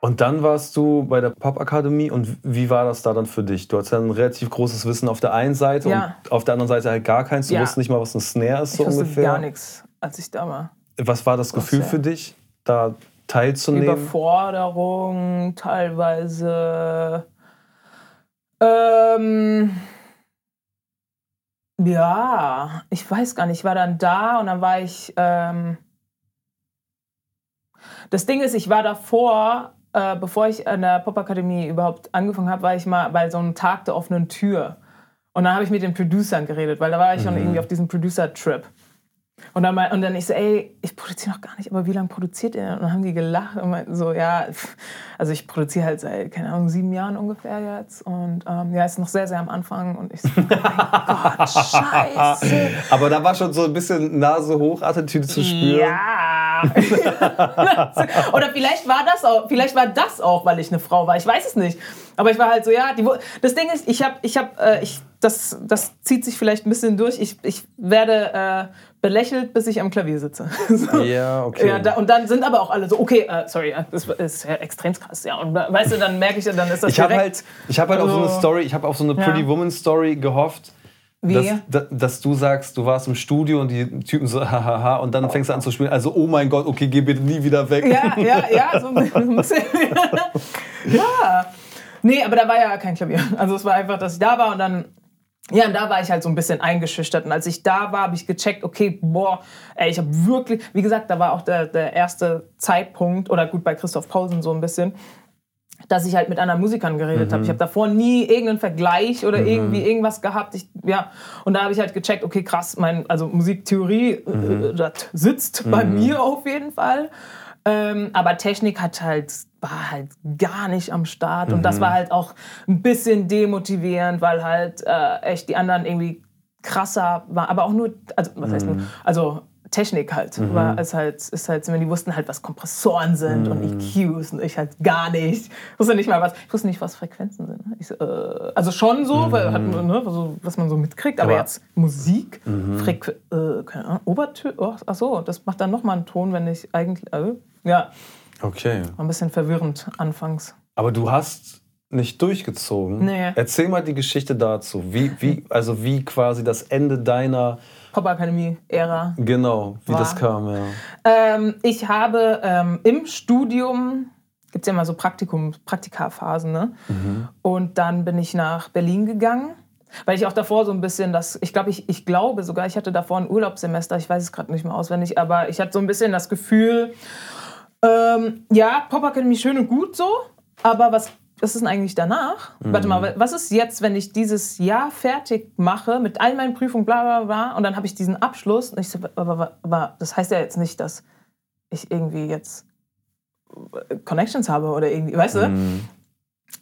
Und dann warst du bei der Popakademie und wie war das da dann für dich? Du hattest ja ein relativ großes Wissen auf der einen Seite ja. und auf der anderen Seite halt gar keins. Du ja. wusstest nicht mal, was ein Snare ist, so ich ungefähr. gar nichts, als ich da war. Was war das Gefühl für dich, da teilzunehmen? Überforderung, teilweise. Ähm, ja, ich weiß gar nicht. Ich war dann da und dann war ich. Ähm, das Ding ist, ich war davor äh, bevor ich an der Popakademie überhaupt angefangen habe, war ich mal bei so einem Tag der offenen Tür. Und dann habe ich mit den Producern geredet, weil da war ich mhm. schon irgendwie auf diesem Producer-Trip. Und dann, und dann ich so, ey, ich produziere noch gar nicht, aber wie lange produziert ihr? Und dann haben die gelacht und meinten so, ja, also ich produziere halt seit, keine Ahnung, sieben Jahren ungefähr jetzt. Und ähm, ja, ist noch sehr, sehr am Anfang. Und ich so, oh mein [laughs] Gott, scheiße. Aber da war schon so ein bisschen Nase hoch, Attitüde zu spüren. Ja. [laughs] Oder vielleicht war das auch, vielleicht war das auch, weil ich eine Frau war. Ich weiß es nicht. Aber ich war halt so, ja, die, das Ding ist, ich habe, ich habe, äh, ich, das, das zieht sich vielleicht ein bisschen durch. Ich, ich werde äh, belächelt, bis ich am Klavier sitze. [laughs] so. Ja, okay. Ja, da, und dann sind aber auch alle so, okay, uh, sorry, das ist ja extrem krass. Ja, und weißt du, dann merke ich, dann ist das ich direkt... Halt, ich habe halt auf so eine Story, ich habe auf so eine Pretty ja. Woman Story gehofft? Dass, dass, du sagst, du warst im Studio und die Typen so, [laughs] hahaha, und dann fängst du an zu spielen. Also, oh mein Gott, okay, geh bitte nie wieder weg. Ja, ja, ja, so [laughs] ein bisschen. ja. Nee, aber da war ja kein Klavier. [laughs] Also, es war einfach, dass ich da war und dann ja, und da war ich halt so ein bisschen eingeschüchtert. Und als ich da war, habe ich gecheckt, okay, boah, ey, ich habe wirklich, wie gesagt, da war auch der, der erste Zeitpunkt, oder gut, bei Christoph Paulsen so ein bisschen, dass ich halt mit anderen Musikern geredet mhm. habe. Ich habe davor nie irgendeinen Vergleich oder mhm. irgendwie irgendwas gehabt. Ich, ja, und da habe ich halt gecheckt, okay, krass, mein, also Musiktheorie, äh, mhm. äh, das sitzt bei mhm. mir auf jeden Fall. Ähm, aber Technik hat halt, war halt gar nicht am Start. Und das mhm. war halt auch ein bisschen demotivierend, weil halt äh, echt die anderen irgendwie krasser waren. Aber auch nur, also was heißt nur, mhm. also Technik halt. Mhm. War es halt, ist halt, die wussten halt, was Kompressoren sind mhm. und EQs und ich halt gar nicht. Ich wusste nicht mal was, ich wusste nicht, was Frequenzen sind. Ich, äh, also schon so, mhm. weil, hat, ne, also, was man so mitkriegt, aber, aber jetzt Musik, mhm. Frequ äh, keine Ahnung, Obertö oh, ach so, das macht dann nochmal einen Ton, wenn ich eigentlich, äh, ja. Okay. War ein bisschen verwirrend anfangs. Aber du hast nicht durchgezogen. Nee. Erzähl mal die Geschichte dazu. Wie, wie, also wie quasi das Ende deiner Popakademie-Ära. Genau, wie war. das kam, ja. Ähm, ich habe ähm, im Studium, gibt es ja immer so Praktikum, Praktikaphasen, ne? Mhm. Und dann bin ich nach Berlin gegangen. Weil ich auch davor so ein bisschen das, ich glaube, ich, ich glaube sogar, ich hatte davor ein Urlaubssemester, ich weiß es gerade nicht mehr auswendig, aber ich hatte so ein bisschen das Gefühl, ähm, ja, Popakademie schön und gut so, aber was was ist denn eigentlich danach? Mhm. Warte mal, was ist jetzt, wenn ich dieses Jahr fertig mache mit all meinen Prüfungen, bla bla bla, und dann habe ich diesen Abschluss und ich so, aber, aber, das heißt ja jetzt nicht, dass ich irgendwie jetzt Connections habe oder irgendwie, weißt du? Mhm.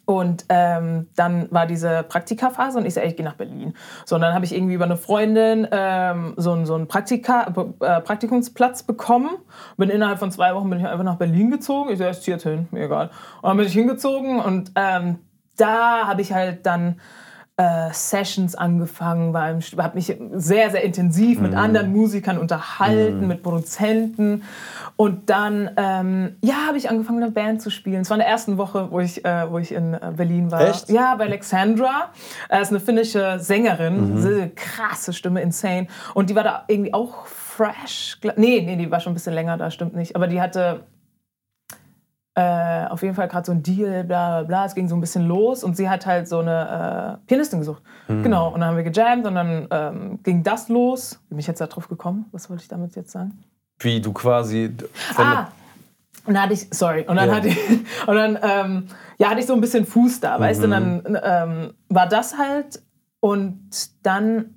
Und ähm, dann war diese Praktikaphase und ich ey, ich gehe nach Berlin. So, und dann habe ich irgendwie über eine Freundin ähm, so, einen, so einen Praktika, äh, Praktikumsplatz bekommen. Bin innerhalb von zwei Wochen bin ich einfach nach Berlin gezogen. Ich so, ich ziehe jetzt hin, mir egal. Und dann bin ich hingezogen und ähm, da habe ich halt dann äh, Sessions angefangen, habe mich sehr, sehr intensiv mit mhm. anderen Musikern unterhalten, mhm. mit Produzenten. Und dann, ähm, ja, habe ich angefangen, eine Band zu spielen. Es war in der ersten Woche, wo ich, äh, wo ich in äh, Berlin war. Echt? Ja, bei Alexandra. Er ist eine finnische Sängerin, mhm. Eine krasse Stimme, insane. Und die war da irgendwie auch fresh. Nee, nee, die war schon ein bisschen länger da, stimmt nicht. Aber die hatte äh, auf jeden Fall gerade so ein Deal, bla bla bla. Es ging so ein bisschen los und sie hat halt so eine äh, Pianistin gesucht. Mhm. Genau, und dann haben wir gejammt und dann ähm, ging das los. Wie bin ich jetzt da drauf gekommen? Was wollte ich damit jetzt sagen? Wie du quasi. Ah! Und dann hatte ich, sorry, und dann ja. hatte ich, [laughs] und dann, ähm, ja, hatte ich so ein bisschen Fuß da, weißt du, und dann mhm. ähm, war das halt und dann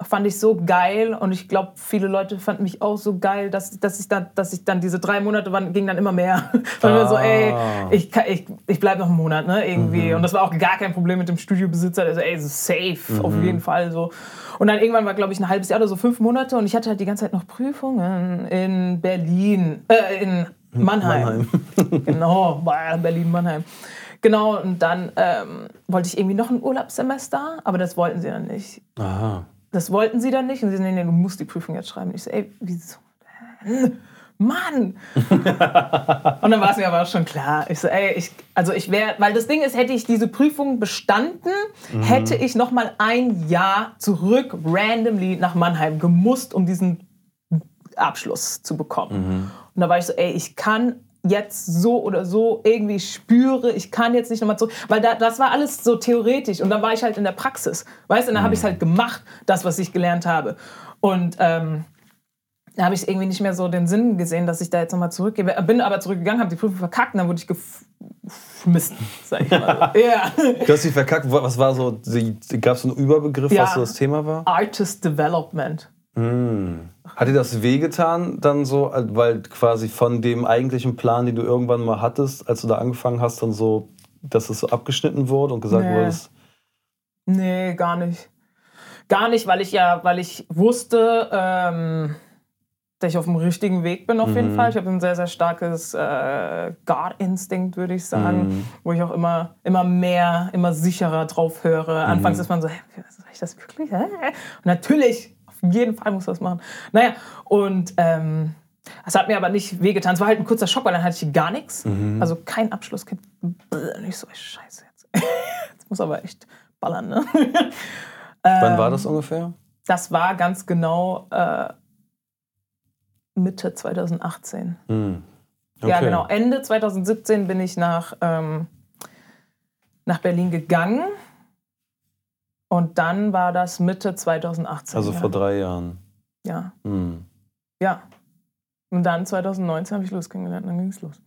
fand ich so geil und ich glaube, viele Leute fanden mich auch so geil, dass, dass, ich, dann, dass ich dann diese drei Monate waren, ging dann immer mehr. [laughs] Weil ah. so, ey, ich, ich, ich bleibe noch einen Monat, ne, irgendwie. Mhm. Und das war auch gar kein Problem mit dem Studiobesitzer, der so, ey, so safe, mhm. auf jeden Fall so. Und dann irgendwann war, glaube ich, ein halbes Jahr oder so, fünf Monate und ich hatte halt die ganze Zeit noch Prüfungen in Berlin, äh, in Mannheim. Mannheim. [laughs] genau, Berlin-Mannheim. Genau, und dann ähm, wollte ich irgendwie noch ein Urlaubssemester, aber das wollten sie dann nicht. Aha. Das wollten sie dann nicht. Und sie sagen, nee, du musst die Prüfung jetzt schreiben. Und ich so, ey, wieso? Mann! [laughs] und dann war es mir aber auch schon klar. Ich so, ey, ich, also ich wäre, weil das Ding ist, hätte ich diese Prüfung bestanden, mhm. hätte ich noch mal ein Jahr zurück randomly nach Mannheim gemusst, um diesen Abschluss zu bekommen. Mhm. Und da war ich so, ey, ich kann jetzt so oder so irgendwie spüre, ich kann jetzt nicht nochmal zurück, weil da, das war alles so theoretisch und dann war ich halt in der Praxis, weißt du, und dann habe ich es mhm. halt gemacht, das, was ich gelernt habe. Und ähm, da habe ich irgendwie nicht mehr so den Sinn gesehen, dass ich da jetzt nochmal zurückgehe. Bin aber zurückgegangen, habe die Prüfung verkackt und dann wurde ich geschmissen, sag ich mal. So. [laughs] ja. Du hast sie verkackt, was war so, gab es einen Überbegriff, ja. was so das Thema war? Artist Development. Mm. Hat dir das wehgetan dann so, weil quasi von dem eigentlichen Plan, den du irgendwann mal hattest, als du da angefangen hast, dann so, dass es so abgeschnitten wurde und gesagt nee. wurde? Nee, gar nicht. Gar nicht, weil ich ja, weil ich wusste, ähm, dass ich auf dem richtigen Weg bin auf jeden mhm. Fall. Ich habe ein sehr, sehr starkes äh, God-Instinkt, würde ich sagen, mhm. wo ich auch immer, immer mehr, immer sicherer drauf höre. Anfangs mhm. ist man so, hä, soll ich das wirklich? Hä? Und natürlich auf jeden Fall muss das machen. Naja, und ähm, es hat mir aber nicht wehgetan. Es war halt ein kurzer Schock, weil dann hatte ich gar nichts. Mhm. Also kein Abschlusskind. Nicht so, scheiße jetzt. [laughs] jetzt muss aber echt ballern, ne? [laughs] Wann war das ähm, ungefähr? Das war ganz genau äh, Mitte 2018. Mhm. Okay. Ja, genau. Ende 2017 bin ich nach, ähm, nach Berlin gegangen und dann war das Mitte 2018. Also vor drei Jahren. Ja. Hm. Ja. Und dann 2019 habe ich Lust kennengelernt, dann ging es los.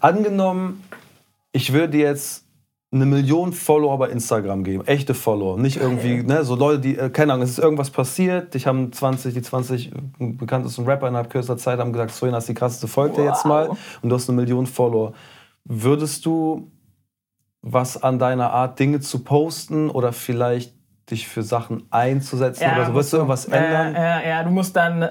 Angenommen, ich würde jetzt eine Million Follower bei Instagram geben, echte Follower, nicht irgendwie, ne, so Leute, die, äh, keine Ahnung, es ist irgendwas passiert, dich haben 20, die 20 bekanntesten Rapper innerhalb kürzester Zeit haben gesagt, so, hast die krasseste, folgt wow. jetzt mal und du hast eine Million Follower. Würdest du was an deiner Art, Dinge zu posten oder vielleicht dich für Sachen einzusetzen ja, oder so? Würdest du irgendwas ändern? Ja, ja, ja, du musst dann...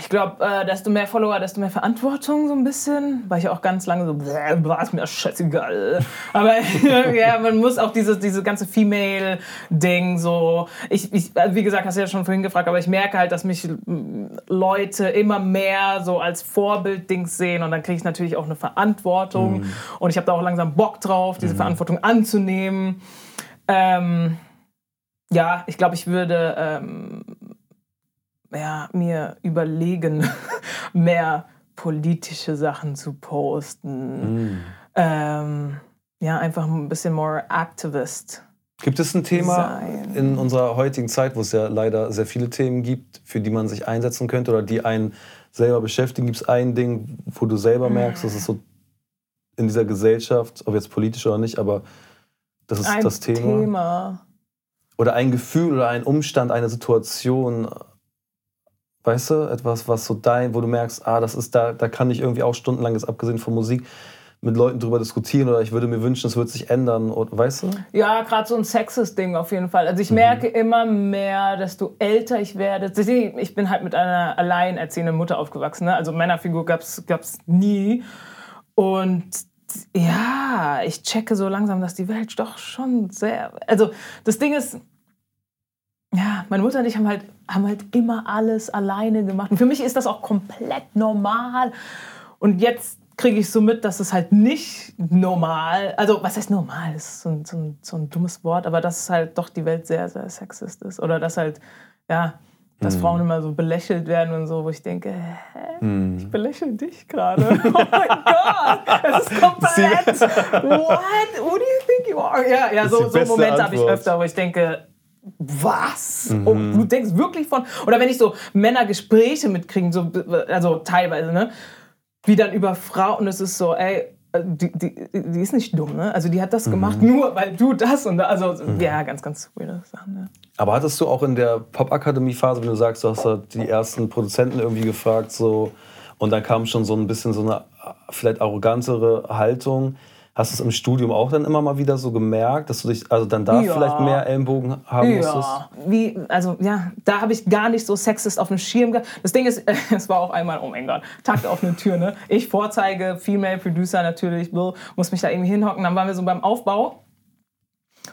Ich glaube, äh, desto mehr Follower, desto mehr Verantwortung so ein bisschen. War ich auch ganz lange so, war es mir scheißegal. [laughs] Aber [laughs] ja, man muss auch dieses diese ganze Female-Ding so. Ich, ich, also wie gesagt, hast du ja schon vorhin gefragt, aber ich merke halt, dass mich Leute immer mehr so als Vorbild-Dings sehen und dann kriege ich natürlich auch eine Verantwortung. Mhm. Und ich habe da auch langsam Bock drauf, diese mhm. Verantwortung anzunehmen. Ähm, ja, ich glaube, ich würde ähm, ja, mir überlegen, [laughs] mehr politische Sachen zu posten. Mm. Ähm, ja, einfach ein bisschen more Activist. Gibt es ein Thema sein. in unserer heutigen Zeit, wo es ja leider sehr viele Themen gibt, für die man sich einsetzen könnte oder die einen selber beschäftigen? Gibt es ein Ding, wo du selber mm. merkst, dass es so in dieser Gesellschaft, ob jetzt politisch oder nicht, aber das ist ein das Thema. Thema. Oder ein Gefühl oder ein Umstand, eine Situation, Weißt du, etwas, was so dein, wo du merkst, ah, das ist da, da kann ich irgendwie auch stundenlang, jetzt abgesehen von Musik, mit Leuten drüber diskutieren oder ich würde mir wünschen, es würde sich ändern, oder, weißt du? Ja, gerade so ein Sexist-Ding auf jeden Fall. Also ich mhm. merke immer mehr, desto älter ich werde. Ich bin halt mit einer alleinerziehenden Mutter aufgewachsen. Ne? Also Männerfigur gab es nie. Und ja, ich checke so langsam, dass die Welt doch schon sehr. Also das Ding ist, meine Mutter und ich haben halt, haben halt immer alles alleine gemacht. Und für mich ist das auch komplett normal. Und jetzt kriege ich so mit, dass es halt nicht normal, also was heißt normal, das ist so ein, so, ein, so ein dummes Wort, aber dass halt doch die Welt sehr, sehr sexist ist. Oder dass halt, ja, dass hm. Frauen immer so belächelt werden und so, wo ich denke, hä? Hm. Ich belächle dich gerade. [laughs] Oh mein Gott, es ist komplett. What? Who do you think you are? Ja, ja so, so Momente habe ich öfter, wo ich denke, was? Mhm. Und du denkst wirklich von. Oder wenn ich so Männergespräche mitkriege, so, also teilweise, ne? Wie dann über Frauen, es ist so, ey, die, die, die ist nicht dumm, ne? Also die hat das mhm. gemacht, nur weil du das und also mhm. ja, ganz, ganz weirde Sachen. Ne? Aber hattest du auch in der Pop-Akademie-Phase, wenn du sagst, du hast da die ersten Produzenten irgendwie gefragt, so und dann kam schon so ein bisschen so eine vielleicht arrogantere Haltung. Hast du es im Studium auch dann immer mal wieder so gemerkt, dass du dich also dann da ja. vielleicht mehr Ellenbogen haben ja. musstest? Wie, also ja, da habe ich gar nicht so sexist auf dem Schirm gehabt. Das Ding ist, [laughs] es war auch einmal, oh mein Gott, Takt auf eine Tür, ne? Ich vorzeige, Female Producer natürlich, muss mich da irgendwie hinhocken. Dann waren wir so beim Aufbau.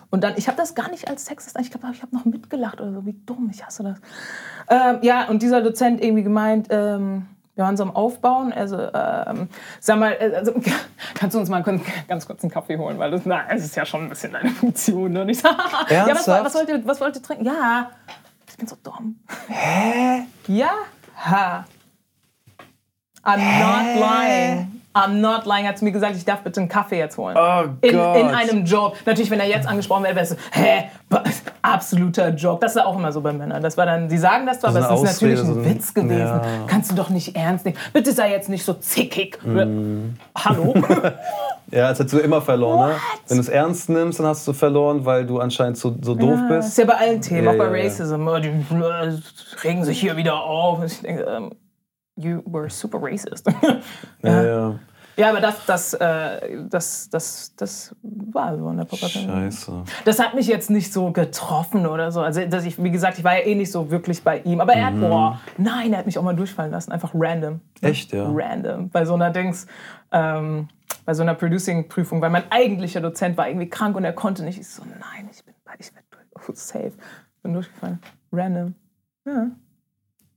Und dann, ich habe das gar nicht als sexist, ich glaube, ich habe noch mitgelacht oder so, wie dumm, ich hasse das. Ähm, ja, und dieser Dozent irgendwie gemeint, ähm, wir waren so am Aufbauen. Also, ähm, sag mal, äh, also, [laughs] kannst du uns mal ganz kurz einen Kaffee holen? Weil das, na, das ist ja schon ein bisschen deine Funktion. Ne? Und ich sag, [laughs] ja, was, was, wollt ihr, was wollt ihr trinken? Ja, ich bin so dumm. Hä? Ja, ha. I'm Hä? not lying. I'm not lying, hat zu mir gesagt, ich darf bitte einen Kaffee jetzt holen. Oh in, Gott. in einem Job. Natürlich, wenn er jetzt angesprochen wäre, wäre es so, hä, absoluter Joke. Das ist auch immer so bei Männern. Das war dann, die sagen das zwar, aber es ist natürlich ein Witz gewesen. Ja. Kannst du doch nicht ernst nehmen. Bitte sei jetzt nicht so zickig. Mm. Hallo? [laughs] ja, das hättest du immer verloren. Ne? Wenn du es ernst nimmst, dann hast du verloren, weil du anscheinend so, so doof ja, bist. ist ja bei allen Themen, ja, auch bei Racism. Oh, die regen sich hier wieder auf. Ich denke, ähm, you were super racist. [laughs] ja. ja. Ja, aber das, das, äh, das, das, das war so in der Pop-Akademie. Scheiße. Das hat mich jetzt nicht so getroffen oder so. Also, dass ich, wie gesagt, ich war ja eh nicht so wirklich bei ihm. Aber er hat, mhm. boah, nein, er hat mich auch mal durchfallen lassen. Einfach random. Echt, ja? Random. Bei so einer Dings, ähm, bei so einer Producing-Prüfung, weil mein eigentlicher Dozent war irgendwie krank und er konnte nicht. Ich so, nein, ich bin, ich bin oh, safe. Bin durchgefallen. Random. Ja.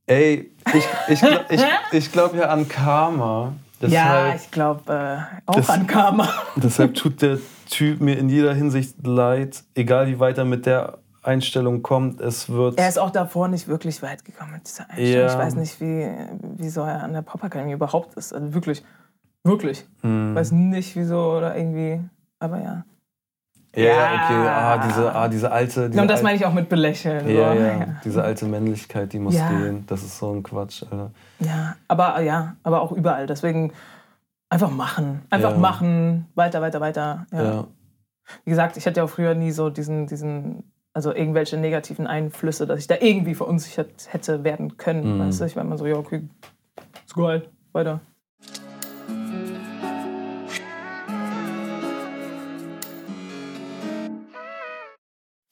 Ey, ich, ich, ich, [laughs] ich glaube ja an Karma. Deshalb, ja, ich glaube äh, auch das, an Karma. [laughs] Deshalb tut der Typ mir in jeder Hinsicht leid, egal wie weit er mit der Einstellung kommt. Es wird. Er ist auch davor nicht wirklich weit gekommen mit dieser Einstellung. Ja. Ich weiß nicht, wie, wieso er an der Popakademie überhaupt ist. Also wirklich, wirklich. Hm. Weiß nicht, wieso oder irgendwie. Aber ja. Ja, ja, okay, ah, diese, ah, diese alte. Diese und das meine ich auch mit belächeln. Ja, so. [laughs] ja, diese alte Männlichkeit, die muss ja. gehen. Das ist so ein Quatsch, Alter. Ja, aber ja, aber auch überall. Deswegen, einfach machen. Einfach Ja. machen. Weiter, weiter, weiter. Ja. Ja. Wie gesagt, ich hatte ja auch früher nie so diesen, diesen, also irgendwelche negativen Einflüsse, dass ich da irgendwie verunsichert hätte werden können. Mhm. Weißt du, ich war immer so, ja, okay, ist geil, weiter.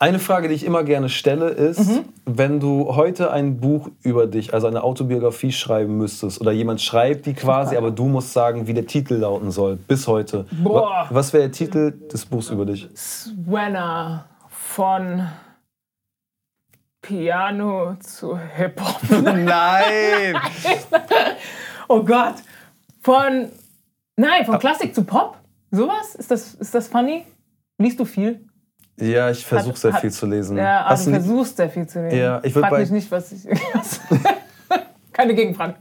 Eine Frage, die ich immer gerne stelle, ist, Mhm. wenn du heute ein Buch über dich, also eine Autobiografie schreiben müsstest oder jemand schreibt die quasi, aber du musst sagen, wie der Titel lauten soll, bis heute. Boah. Wa- Was wäre der Titel des Buchs über dich? Swanner von Piano zu Hip-Hop. [laughs] Nein! Oh Gott. Von, nein, von Klassik zu Pop? Sowas? Ist das, ist das funny? Liest du viel? Ja, ich versuche sehr hat- viel zu lesen. Ja, Hast du versuchst sehr viel zu lesen. Ja, ich Frag mich nicht, was ich. [laughs] Keine Gegenfragen.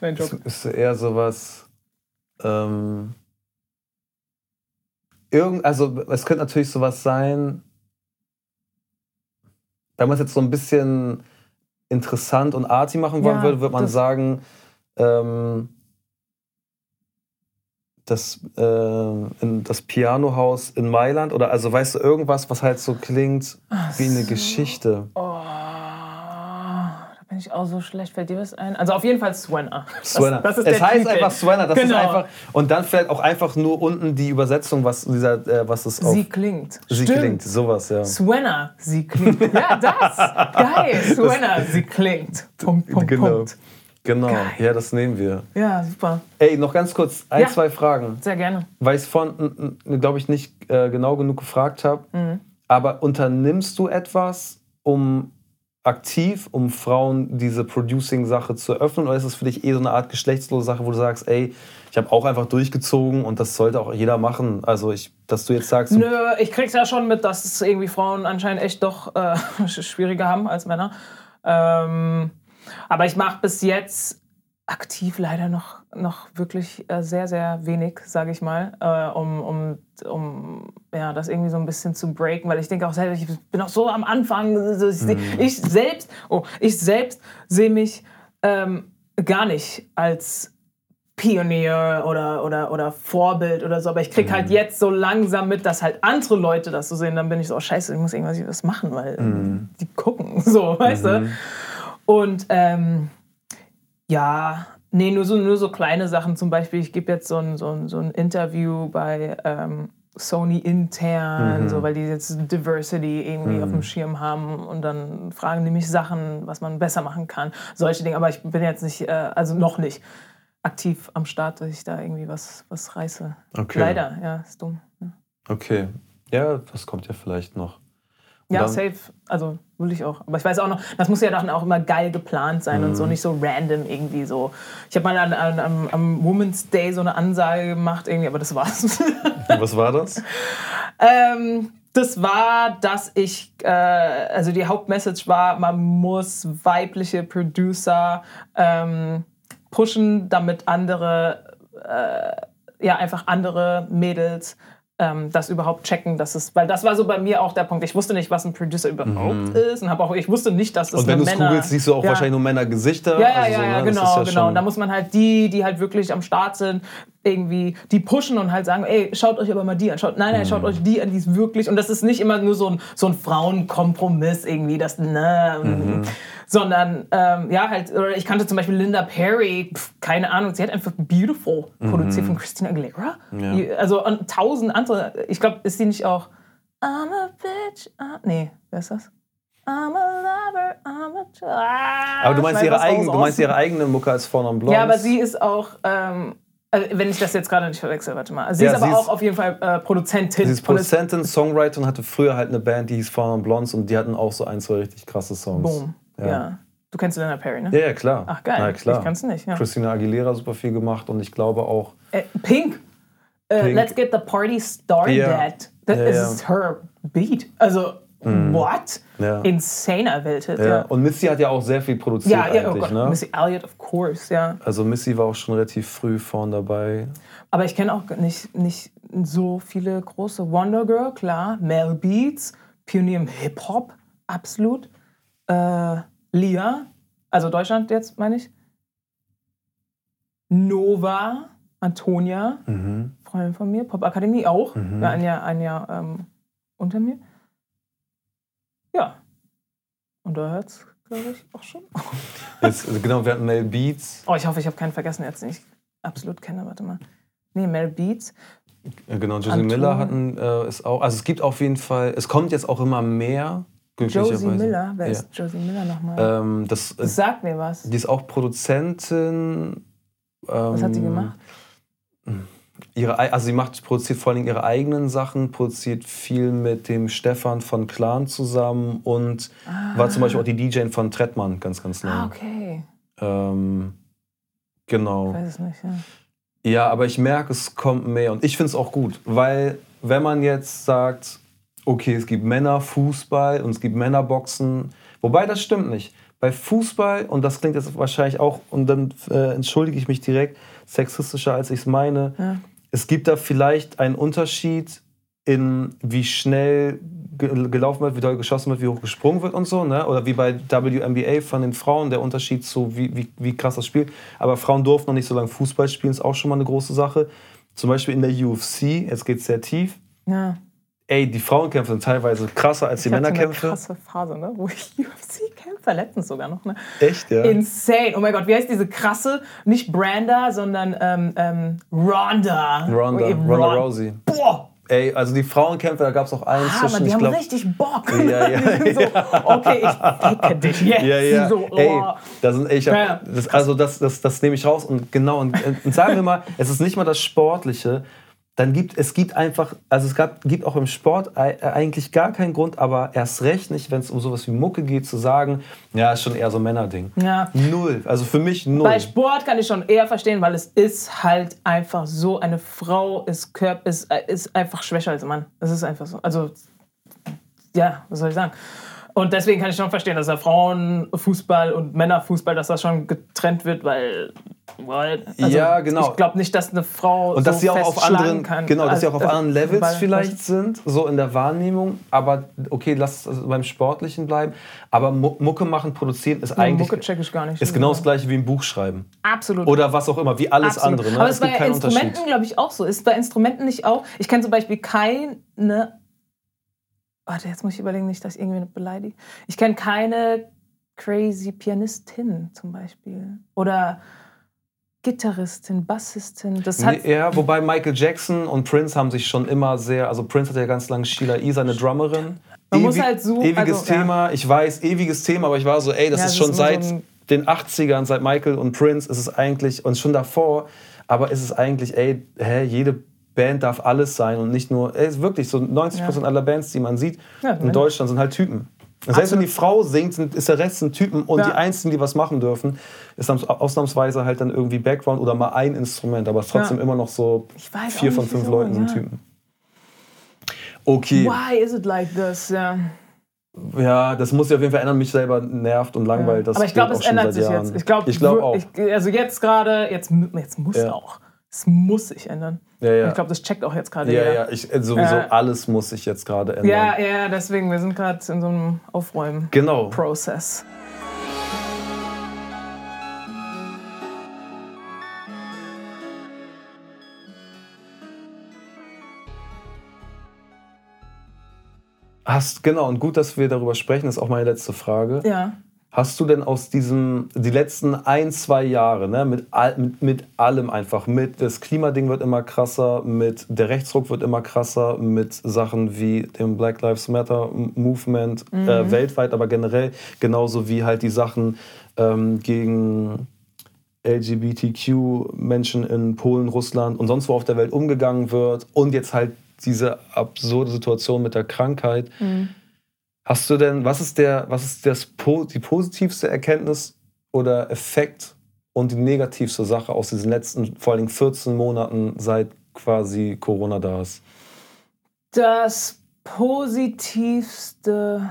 Nein, Joke. ist eher sowas. Ähm, irgend, also es könnte natürlich sowas sein, wenn man es jetzt so ein bisschen interessant und arty machen wollen Ja, würde, würde man sagen, ähm, das, äh, in das Pianohaus in Mailand oder also weißt du irgendwas, was halt so klingt wie eine Geschichte. Oh, da bin ich auch so schlecht. Fällt dir was ein? Also auf jeden Fall Swanner. Das- Swanner. Das ist es heißt Titel. einfach Swanner. Das Genau. ist einfach und dann vielleicht auch einfach nur unten die Übersetzung, was dieser, äh, was es auf Sie klingt. sie Stimmt. klingt, sowas ja. Swanner, sie klingt. Ja, das. Geil. Swanner, sie klingt. Punkt, Punkt, genau, Punkt. Genau. Geil. Ja, das nehmen wir. Ja, super. Ey, noch ganz kurz ein, Ja. zwei Fragen, Sehr gerne. weil ich es vorhin, glaube ich, nicht äh, genau genug gefragt habe. Mhm. Aber unternimmst du etwas, um aktiv, um Frauen diese Producing-Sache zu öffnen? Oder ist es für dich eh so eine Art geschlechtslose Sache, wo du sagst, ey, ich habe auch einfach durchgezogen und das sollte auch jeder machen? Also, ich, dass du jetzt sagst, Nö, ich krieg's ja schon mit, dass es irgendwie Frauen anscheinend echt doch äh, [laughs] schwieriger haben als Männer. Ähm, aber ich mache bis jetzt aktiv leider noch, noch wirklich äh, sehr, sehr wenig, sage ich mal, äh, um, um, um ja, das irgendwie so ein bisschen zu breaken, weil ich denke auch selber, ich bin auch so am Anfang. Ich, seh- ich selbst, oh, ich selbst sehe mich ähm, gar nicht als Pionier oder, oder, oder Vorbild oder so, aber ich krieg halt jetzt so langsam mit, dass halt andere Leute das so sehen, dann bin ich so, oh scheiße, ich muss irgendwas was machen, weil die gucken, [laughs] so, weißt du? Und ähm, ja, nee, nur so, nur so kleine Sachen. Zum Beispiel, ich gebe jetzt so ein, so ein, so ein Interview bei ähm, Sony intern, so, weil die jetzt Diversity irgendwie auf dem Schirm haben und dann fragen die mich Sachen, was man besser machen kann. Solche Dinge. Aber ich bin jetzt nicht, äh, also noch nicht aktiv am Start, dass ich da irgendwie was, was reiße. Okay. Leider, ja, ist dumm. Ja. okay, ja, das kommt ja vielleicht noch. Und Ja, safe. Also will ich auch. Aber ich weiß auch noch, das muss ja dann auch immer geil geplant sein und Mhm. so, nicht so random irgendwie so. Ich habe mal an, an, am, am Women's Day so eine Ansage gemacht, irgendwie, aber das war's. Was war das? [laughs] ähm, das war, dass ich, äh, also die Hauptmessage war, man muss weibliche Producer ähm, pushen, damit andere, äh, ja, einfach andere Mädels ähm, das überhaupt checken, dass es, weil das war so bei mir auch der Punkt. Ich wusste nicht, was ein Producer überhaupt ist und habe auch, ich wusste nicht, dass das Mhm. Und wenn du es Männer. googelst, siehst du auch Ja. wahrscheinlich nur Männergesichter. Ja, ja, also ja, so, ja, ne? Genau, ja genau. Und da muss man halt die, die halt wirklich am Start sind, irgendwie die pushen und halt sagen, ey, schaut euch aber mal die an. Schaut, nein, nein, schaut Mhm. euch die an, die ist wirklich. Und das ist nicht immer nur so ein, so ein Frauenkompromiss irgendwie, das, ne, Mhm. sondern, ähm, ja, halt, oder ich kannte zum Beispiel Linda Perry, pf, keine Ahnung, sie hat einfach Beautiful produziert von Christina Aguilera. Mhm. Ja. Also und tausend andere, ich glaube, ist sie nicht auch I'm a bitch, ah, nee, wer ist das? I'm a lover, I'm a ah, Aber du meinst, ihre raus. du meinst ihre eigene Mucke als und Blondes? Ja, aber sie ist auch, ähm, also wenn ich das jetzt gerade nicht verwechsel, warte mal. Sie Ja, ist aber sie auch ist- auf jeden Fall äh, Produzentin. Sie ist Produzentin, Songwriter und hatte früher halt eine Band, die hieß und Blondes und die hatten auch so ein, zwei richtig krasse Songs. Boom. Ja. Ja. Du kennst Linda Perry, ne? Ja, ja, klar. Ach geil, Na, klar. ich kann's nicht. Ja. Christina Aguilera super viel gemacht und ich glaube auch. Äh, Pink. Äh, Pink. Let's get the party started. Ja. That Ja, is her beat. Also, what? Ja. Insaner Welthit. Ja. Und Missy hat ja auch sehr viel produziert ja, ja oh eigentlich, Gott. ne? Missy Elliott, of course, ja. Also Missy war auch schon relativ früh vorn dabei. Aber ich kenne auch nicht, nicht so viele große. Wonder Girl, klar. Mel Beats, Pionier im Hip-Hop, absolut. Äh, Lia, also Deutschland jetzt, meine ich. Nova Antonia, Mhm. Freundin von mir, Popakademie auch, Mhm. ja, ein Jahr, ein Jahr ähm, unter mir. Ja. Und da hört es, glaube ich, auch schon. Jetzt, also genau, wir hatten Mel Beats. Oh, ich hoffe, ich habe keinen vergessen, jetzt den ich absolut kenne. Warte mal. Nee, Mel Beats. Äh, Genau, Josie Anton- Miller hatten äh, ist auch. Also es gibt auf jeden Fall, es kommt jetzt auch immer mehr. Josie. Miller. Wer Ja. ist Josie Miller nochmal? Ähm, das, das sagt mir was. die ist auch Produzentin. Was hat sie ähm, gemacht? Ihre, also sie macht, produziert vor allem ihre eigenen Sachen, produziert viel mit dem Stefan von Clan zusammen und war zum Beispiel auch die DJ von Trettmann ganz, ganz lange. Ah, okay. ähm, Ich genau. weiß es nicht, ja. Ja, aber ich merke, es kommt mehr und ich finde es auch gut, weil wenn man jetzt sagt, okay, es gibt Männerfußball und es gibt Männerboxen, wobei das stimmt nicht. Bei Fußball, und das klingt jetzt wahrscheinlich auch, und dann äh, entschuldige ich mich direkt, sexistischer als ich es meine, Ja. es gibt da vielleicht einen Unterschied in wie schnell ge gelaufen wird, wie doll geschossen wird, wie hoch gesprungen wird und so, ne? Oder wie bei WNBA von den Frauen, der Unterschied zu wie, wie, wie krass das Spiel. Aber Frauen durften noch nicht so lange Fußball spielen, ist auch schon mal eine große Sache. Zum Beispiel in der UFC, jetzt geht es sehr tief. ja. Ey, die Frauenkämpfe sind teilweise krasser als die Ich hatte eine Männerkämpfe. krasse Phase, ne? wo ich [laughs] UFC-Kämpfer, letztens sogar noch. Ne? Echt, ja? Insane. Oh mein Gott, wie heißt diese krasse, nicht Branda, sondern ähm, ähm, Ronda. Ronda, Ron- Rousey. Boah, Ey, also die Frauenkämpfe, da gab es auch einen Hammer, zwischen, die ich haben glaube. richtig Bock. Ja, ja, die [laughs] sind so, okay, ich ficke dich jetzt. Ja, ja. So, oh. Ey, da sind, ich hab, Ja. das, also das, das, das nehme ich raus und genau und, und sagen wir mal, es ist nicht mal das Sportliche. Dann gibt es gibt einfach, also es gab, gibt auch im Sport äh, eigentlich gar keinen Grund, aber erst recht nicht, wenn es um sowas wie Mucke geht, zu sagen, ja, ist schon eher so ein Männerding. Ja. Null. Also für mich null. Bei Sport kann ich schon eher verstehen, weil es ist halt einfach so, eine Frau ist, Körper, ist, äh, ist einfach schwächer als ein Mann. Es ist einfach so. Also, ja, was soll ich sagen? Und deswegen kann ich schon verstehen, dass der Frauenfußball und Männerfußball, dass das schon getrennt wird, weil. weil also Ja, genau. Ich glaube nicht, dass eine Frau. Und dass so sie auch auf anderen, kann. genau, dass sie auch auf Also, anderen Levels vielleicht sind, so in der Wahrnehmung. Aber okay, lass es beim Sportlichen bleiben. Aber Mu- Mucke machen, produzieren ist eigentlich Mucke check ich gar nicht. ist genau das gleiche wie ein Buch schreiben Absolut. oder was auch immer, wie alles Absolut. andere. Ne? Aber es es bei Instrumenten, glaube ich, auch so. Ist bei Instrumenten nicht auch. Ich kenne zum Beispiel keine. Warte, jetzt muss ich überlegen, nicht, dass ich irgendwie beleidige. Ich kenne keine crazy Pianistin zum Beispiel. Oder Gitarristin, Bassistin. Das hat. Nee, ja, wobei Michael Jackson und Prince haben sich schon immer sehr, also Prince hatte ja ganz lange Sheila E., seine Drummerin. Man muss halt so- Ewiges also, ja. Thema, ich weiß, ewiges Thema, aber ich war so, ey, das Ja, ist das schon ist seit so den 80ern, seit Michael und Prince ist es eigentlich, und schon davor, aber ist es eigentlich, ey, hä, jede Band darf alles sein und nicht nur, ey, ist wirklich so 90% aller Bands, die man sieht Ja, in. Deutschland, sind halt Typen. Selbst wenn die Frau singt, sind, ist der Rest ein Typen und Ja. die Einzigen, die was machen dürfen, ist dann ausnahmsweise halt dann irgendwie Background oder mal ein Instrument, aber es ist trotzdem Ja. immer noch so Ich vier von fünf wieso, Leuten sind ja. Typen. Okay, Why is it like this? Ja. ja, das muss ich auf jeden Fall ändern. Mich selber nervt und langweilt. Das Aber ich glaube, es ändert sich Jahren. jetzt. Ich glaube ich glaub auch. also jetzt gerade, jetzt, jetzt muss Ja. auch. Es muss sich ändern. Ja, ja. Ich glaube, das checkt auch jetzt gerade ja, jeder. ja, ich, äh, sowieso Ja. alles muss sich jetzt gerade ändern. Ja, ja, deswegen, wir sind gerade in so einem Aufräumen-Prozess. Genau. Hast, genau, und gut, dass wir darüber sprechen, das ist auch meine letzte Frage. Ja. Hast du denn aus diesem, die letzten ein, zwei Jahre, ne, mit, all, mit, mit allem einfach, mit das Klimading wird immer krasser, mit der Rechtsruck wird immer krasser, mit Sachen wie dem Black Lives Matter Movement äh, weltweit, aber generell, genauso wie halt die Sachen ähm, gegen LGBTQ-Menschen in Polen, Russland und sonst wo auf der Welt umgegangen wird und jetzt halt diese absurde Situation mit der Krankheit. Hast du denn, was ist der, was ist das, die positivste Erkenntnis oder Effekt und die negativste Sache aus diesen letzten, vor allem 14 Monaten, seit quasi Corona da ist? Das positivste.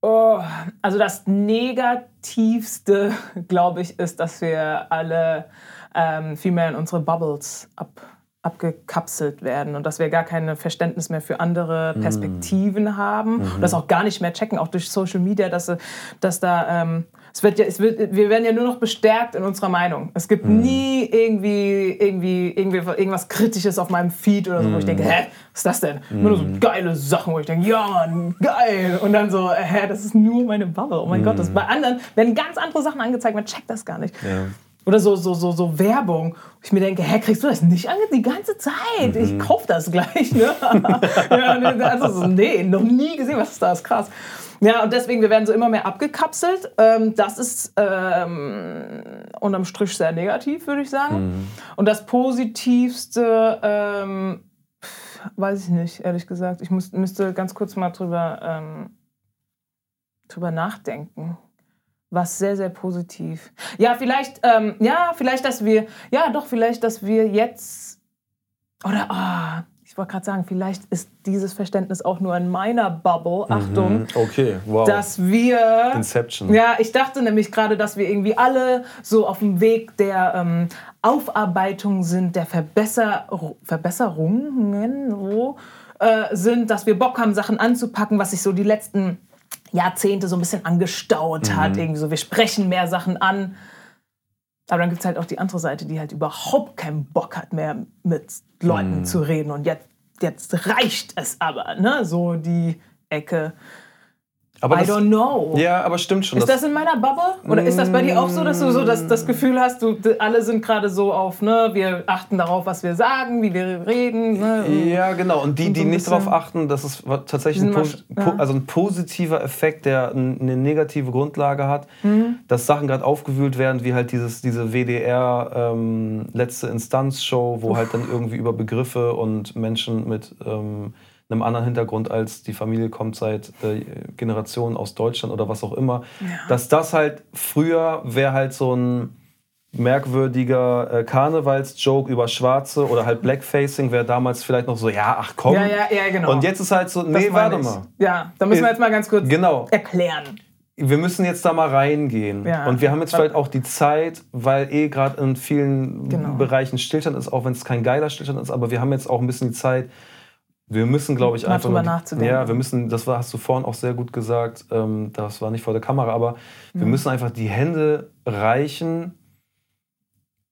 Oh, also das negativste, [laughs] glaube ich, ist, dass wir alle ähm, viel mehr in unsere Bubbles abgekapselt werden und dass wir gar kein Verständnis mehr für andere Perspektiven mm. haben mhm. und das auch gar nicht mehr checken, auch durch Social Media, dass, dass da ähm, es wird ja, es wird, wir werden ja nur noch bestärkt in unserer Meinung. Es gibt mm. nie irgendwie, irgendwie, irgendwie irgendwas Kritisches auf meinem Feed oder so, wo ich denke, hä, was ist das denn? Nur so geile Sachen, wo ich denke, ja Mann, geil. Und dann so, hä, das ist nur meine Bubble. Oh mein Gott, das, bei anderen werden ganz andere Sachen angezeigt, man checkt das gar nicht. Ja. Oder so, so, so, so Werbung. Wo ich mir denke, hä, kriegst du das nicht ange die ganze Zeit? Ich mhm. kauf das gleich. Ne? [laughs] ja, also so, nee, noch nie gesehen, was ist das? Krass. Ja, und deswegen, wir werden so immer mehr abgekapselt. Ähm, das ist ähm, unterm Strich sehr negativ, würde ich sagen. Mhm. Und das Positivste, ähm, weiß ich nicht, ehrlich gesagt. Ich muss, müsste ganz kurz mal drüber, ähm, drüber nachdenken was sehr, sehr positiv. Ja, vielleicht, ähm, ja, vielleicht, dass wir, ja, doch, vielleicht, dass wir jetzt, oder, ah, ich wollte gerade sagen, vielleicht ist dieses Verständnis auch nur in meiner Bubble, mhm. Achtung, okay, wow. dass wir, Inception. ja, ich dachte nämlich gerade, dass wir irgendwie alle so auf dem Weg der ähm, Aufarbeitung sind, der Verbesser Verbesserungen so, äh, sind, dass wir Bock haben, Sachen anzupacken, was sich so die letzten Jahrzehnte so ein bisschen angestaut mhm. hat. Irgendwie so, wir sprechen mehr Sachen an. Aber dann gibt es halt auch die andere Seite, die halt überhaupt keinen Bock hat mehr mit Leuten mhm. zu reden. Und jetzt, jetzt reicht es aber, ne? So die Ecke. Aber I don't know. Ja, aber stimmt schon. Ist das in meiner Bubble? Oder ist das bei dir auch so, dass du so das, das Gefühl hast, du, alle sind gerade so auf, ne, wir achten darauf, was wir sagen, wie wir reden? Ne, ja, genau. Und die, und so die nicht darauf achten, das ist tatsächlich ein, ja. also ein positiver Effekt, der eine negative Grundlage hat, mhm. dass Sachen gerade aufgewühlt werden, wie halt dieses, diese WDR ähm, letzte Instanz-Show, wo Uff. halt dann irgendwie über Begriffe und Menschen mit ähm, einem anderen Hintergrund als die Familie kommt seit äh, Generationen aus Deutschland oder was auch immer, ja. dass das halt früher wäre halt so ein merkwürdiger äh, Karnevalsjoke über Schwarze oder halt Blackfacing wäre damals vielleicht noch so, ja, ach komm. Ja, ja, ja, genau. Und jetzt ist halt so, nee, warte mal. Ja, da müssen wir jetzt mal ganz kurz genau. erklären. Wir müssen jetzt da mal reingehen. Ja. Und wir haben jetzt vielleicht auch die Zeit, weil eh gerade in vielen genau. Bereichen Stillstand ist, auch wenn es kein geiler Stillstand ist, aber wir haben jetzt auch ein bisschen die Zeit, wir müssen, glaube ich, einfach. Drüber nachzudenken. Ja, wir müssen, das war, hast du vorhin auch sehr gut gesagt, ähm, das war nicht vor der Kamera, aber mhm. wir müssen einfach die Hände reichen,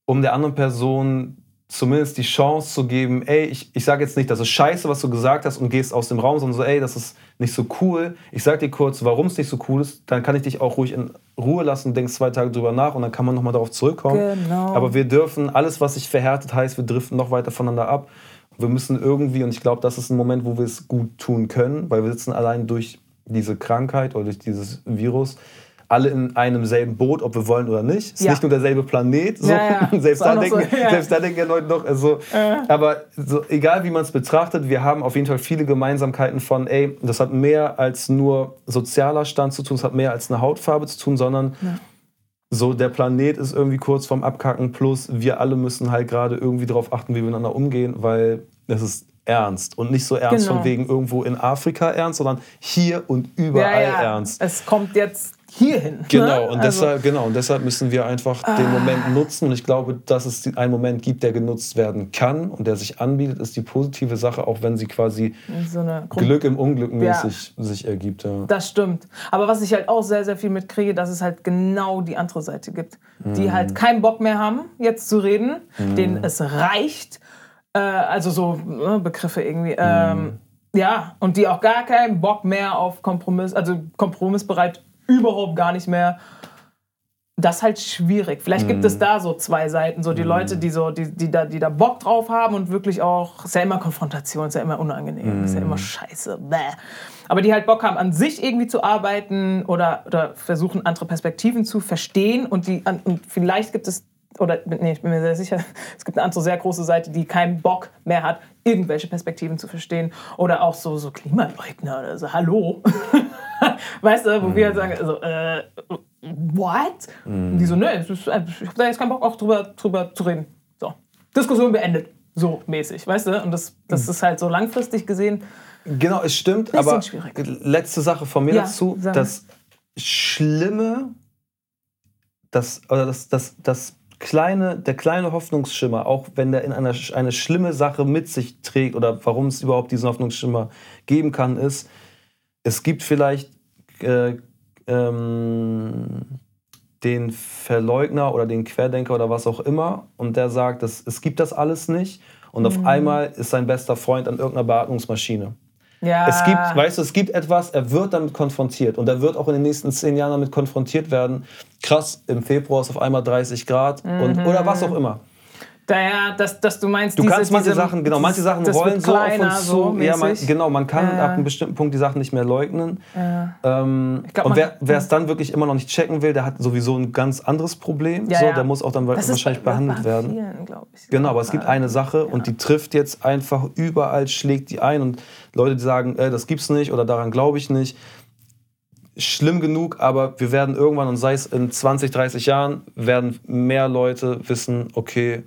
um der anderen Person zumindest die Chance zu geben, ey, ich, ich sage jetzt nicht, das ist scheiße, was du gesagt hast und gehst aus dem Raum, sondern so, ey, das ist nicht so cool. Ich sag dir kurz, warum es nicht so cool ist, dann kann ich dich auch ruhig in Ruhe lassen, denkst zwei Tage drüber nach und dann kann man nochmal darauf zurückkommen. Genau. Aber wir dürfen, alles, was sich verhärtet heißt, wir driften noch weiter voneinander ab. Wir müssen irgendwie, und ich glaube, das ist ein Moment, wo wir es gut tun können, weil wir sitzen allein durch diese Krankheit oder durch dieses Virus alle in einem selben Boot, ob wir wollen oder nicht. Es ist ja. nicht nur derselbe Planet. So. Ja, ja. [laughs] selbst, da denken, so, selbst da denken ja Leute noch. Also, Aber so, egal wie man es betrachtet, wir haben auf jeden Fall viele Gemeinsamkeiten von, ey, das hat mehr als nur sozialer Stand zu tun, es hat mehr als eine Hautfarbe zu tun, sondern so der Planet ist irgendwie kurz vorm Abkacken, plus wir alle müssen halt gerade irgendwie darauf achten, wie wir miteinander umgehen, weil es ist ernst und nicht so ernst genau. von wegen irgendwo in Afrika ernst, sondern hier und überall ja, ja. ernst. Es kommt jetzt hierhin. Ne? Genau, und, also, deshalb, genau, und deshalb müssen wir einfach ah. den Moment nutzen. Und ich glaube, dass es einen Moment gibt, der genutzt werden kann und der sich anbietet, ist die positive Sache, auch wenn sie quasi so Glück im Unglück mäßig ja. sich ergibt. Ja. Das stimmt. Aber was ich halt auch sehr, sehr viel mitkriege, dass es halt genau die andere Seite gibt, mm. die halt keinen Bock mehr haben, jetzt zu reden, mm. denen es reicht. Äh, also so ne, Begriffe irgendwie. Ähm, mm. Ja, und die auch gar keinen Bock mehr auf Kompromiss, also kompromissbereit überhaupt gar nicht mehr. Das ist halt schwierig. Vielleicht gibt es mhm. da so zwei Seiten, so die mm. Leute, die so, die, die, da, die da Bock drauf haben und wirklich auch, ist ja immer Konfrontation, ist ja immer unangenehm, ist ja immer mhm. scheiße. Bäh. Aber die halt Bock haben, an sich irgendwie zu arbeiten oder, oder versuchen, andere Perspektiven zu verstehen und die und vielleicht gibt es oder nee, ich bin mir sehr sicher, [laughs] es gibt eine andere sehr große Seite, die keinen Bock mehr hat, irgendwelche Perspektiven zu verstehen. Oder auch so, so Klimaleugner oder so, hallo. [laughs] weißt du, wo mm. wir halt sagen, also, äh, what? Mm. Und die so, nö, ich habe da jetzt keinen Bock auch drüber, drüber zu reden. So, Diskussion beendet. So mäßig, weißt du? Und das, das mm. ist halt so langfristig gesehen. Genau, es stimmt, aber schwierig. letzte Sache von mir ja, dazu. Das Schlimme, das, oder das, das, das kleine, der kleine Hoffnungsschimmer, auch wenn der in einer, eine schlimme Sache mit sich trägt oder warum es überhaupt diesen Hoffnungsschimmer geben kann, ist, es gibt vielleicht äh, ähm, den Verleugner oder den Querdenker oder was auch immer und der sagt, dass, es gibt das alles nicht und mhm. auf einmal ist sein bester Freund an irgendeiner Beatmungsmaschine. Ja. Es gibt, weißt du, es gibt etwas, er wird damit konfrontiert und er wird auch in den nächsten zehn Jahren damit konfrontiert werden. Krass, im Februar ist auf einmal 30 Grad mhm. und, oder was auch immer. Daher, dass, dass du meinst, du diese, kannst manche diese, Sachen, genau, manche Sachen rollen so auf uns zu. So ja, man, genau, man kann ja, ja. ab einem bestimmten Punkt die Sachen nicht mehr leugnen. Ja. Ähm, glaub, und wer es dann wirklich immer noch nicht checken will, der hat sowieso ein ganz anderes Problem. so, Der muss auch dann das wahrscheinlich behandelt werden. Vielen, ich. Genau, aber es gibt eine Sache und die trifft jetzt einfach überall, schlägt die ein und Leute, die sagen, äh, das gibt's nicht oder daran glaube ich nicht schlimm genug, aber wir werden irgendwann, und sei es in 20, 30 Jahren, werden mehr Leute wissen, okay,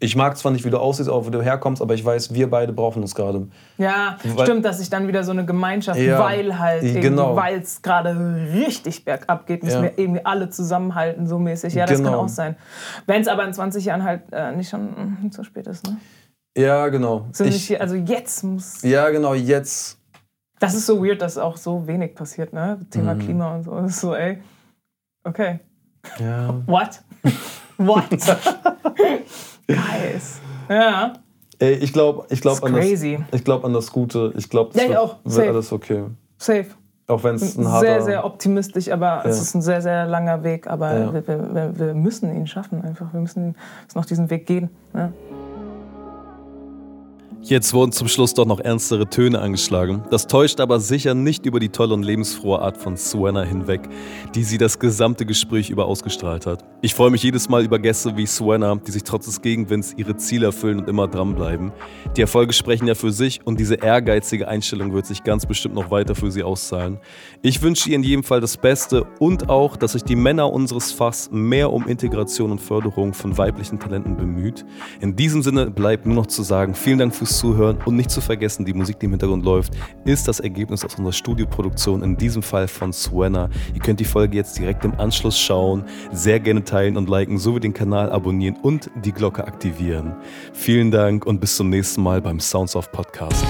ich mag zwar nicht, wie du aussiehst, auch wo du herkommst, aber ich weiß, wir beide brauchen uns gerade. Ja, weil, stimmt, dass sich dann wieder so eine Gemeinschaft, ja, weil halt, genau. weil es gerade richtig bergab geht, müssen ja. wir irgendwie alle zusammenhalten, so mäßig. Ja, das genau. kann auch sein. Wenn es aber in 20 Jahren halt äh, nicht schon mh, zu spät ist, ne? Ja, genau. So ich, nicht, also jetzt muss. Ja, genau, jetzt. Das ist so weird, dass auch so wenig passiert, ne? Thema mhm. Klima und so. Das ist so, ey. Okay. Ja. [laughs] What? What? [laughs] Guys. Ja. Ey, ich glaube ich glaub an, das, glaub an das Gute. Ich glaube, das ja, wird, wird alles okay. Safe. Auch wenn es ein harter... Sehr, sehr optimistisch, aber ja. es ist ein sehr, sehr langer Weg. Aber ja. wir, wir, wir, müssen ihn schaffen einfach. Wir müssen noch diesen Weg gehen. Ja. Jetzt wurden zum Schluss doch noch ernstere Töne angeschlagen. Das täuscht aber sicher nicht über die tolle und lebensfrohe Art von Suena hinweg, die sie das gesamte Gespräch über ausgestrahlt hat. Ich freue mich jedes Mal über Gäste wie Suena, die sich trotz des Gegenwinds ihre Ziele erfüllen und immer dranbleiben. Die Erfolge sprechen ja für sich und diese ehrgeizige Einstellung wird sich ganz bestimmt noch weiter für sie auszahlen. Ich wünsche ihr in jedem Fall das Beste und auch, dass sich die Männer unseres Fachs mehr um Integration und Förderung von weiblichen Talenten bemüht. In diesem Sinne bleibt nur noch zu sagen, vielen Dank fürs Zuhören und nicht zu vergessen, die Musik, die im Hintergrund läuft, ist das Ergebnis aus unserer Studioproduktion, in diesem Fall von Suena. Ihr könnt die Folge jetzt direkt im Anschluss schauen, sehr gerne teilen und liken, sowie den Kanal abonnieren und die Glocke aktivieren. Vielen Dank und bis zum nächsten Mal beim Sounds of Podcast.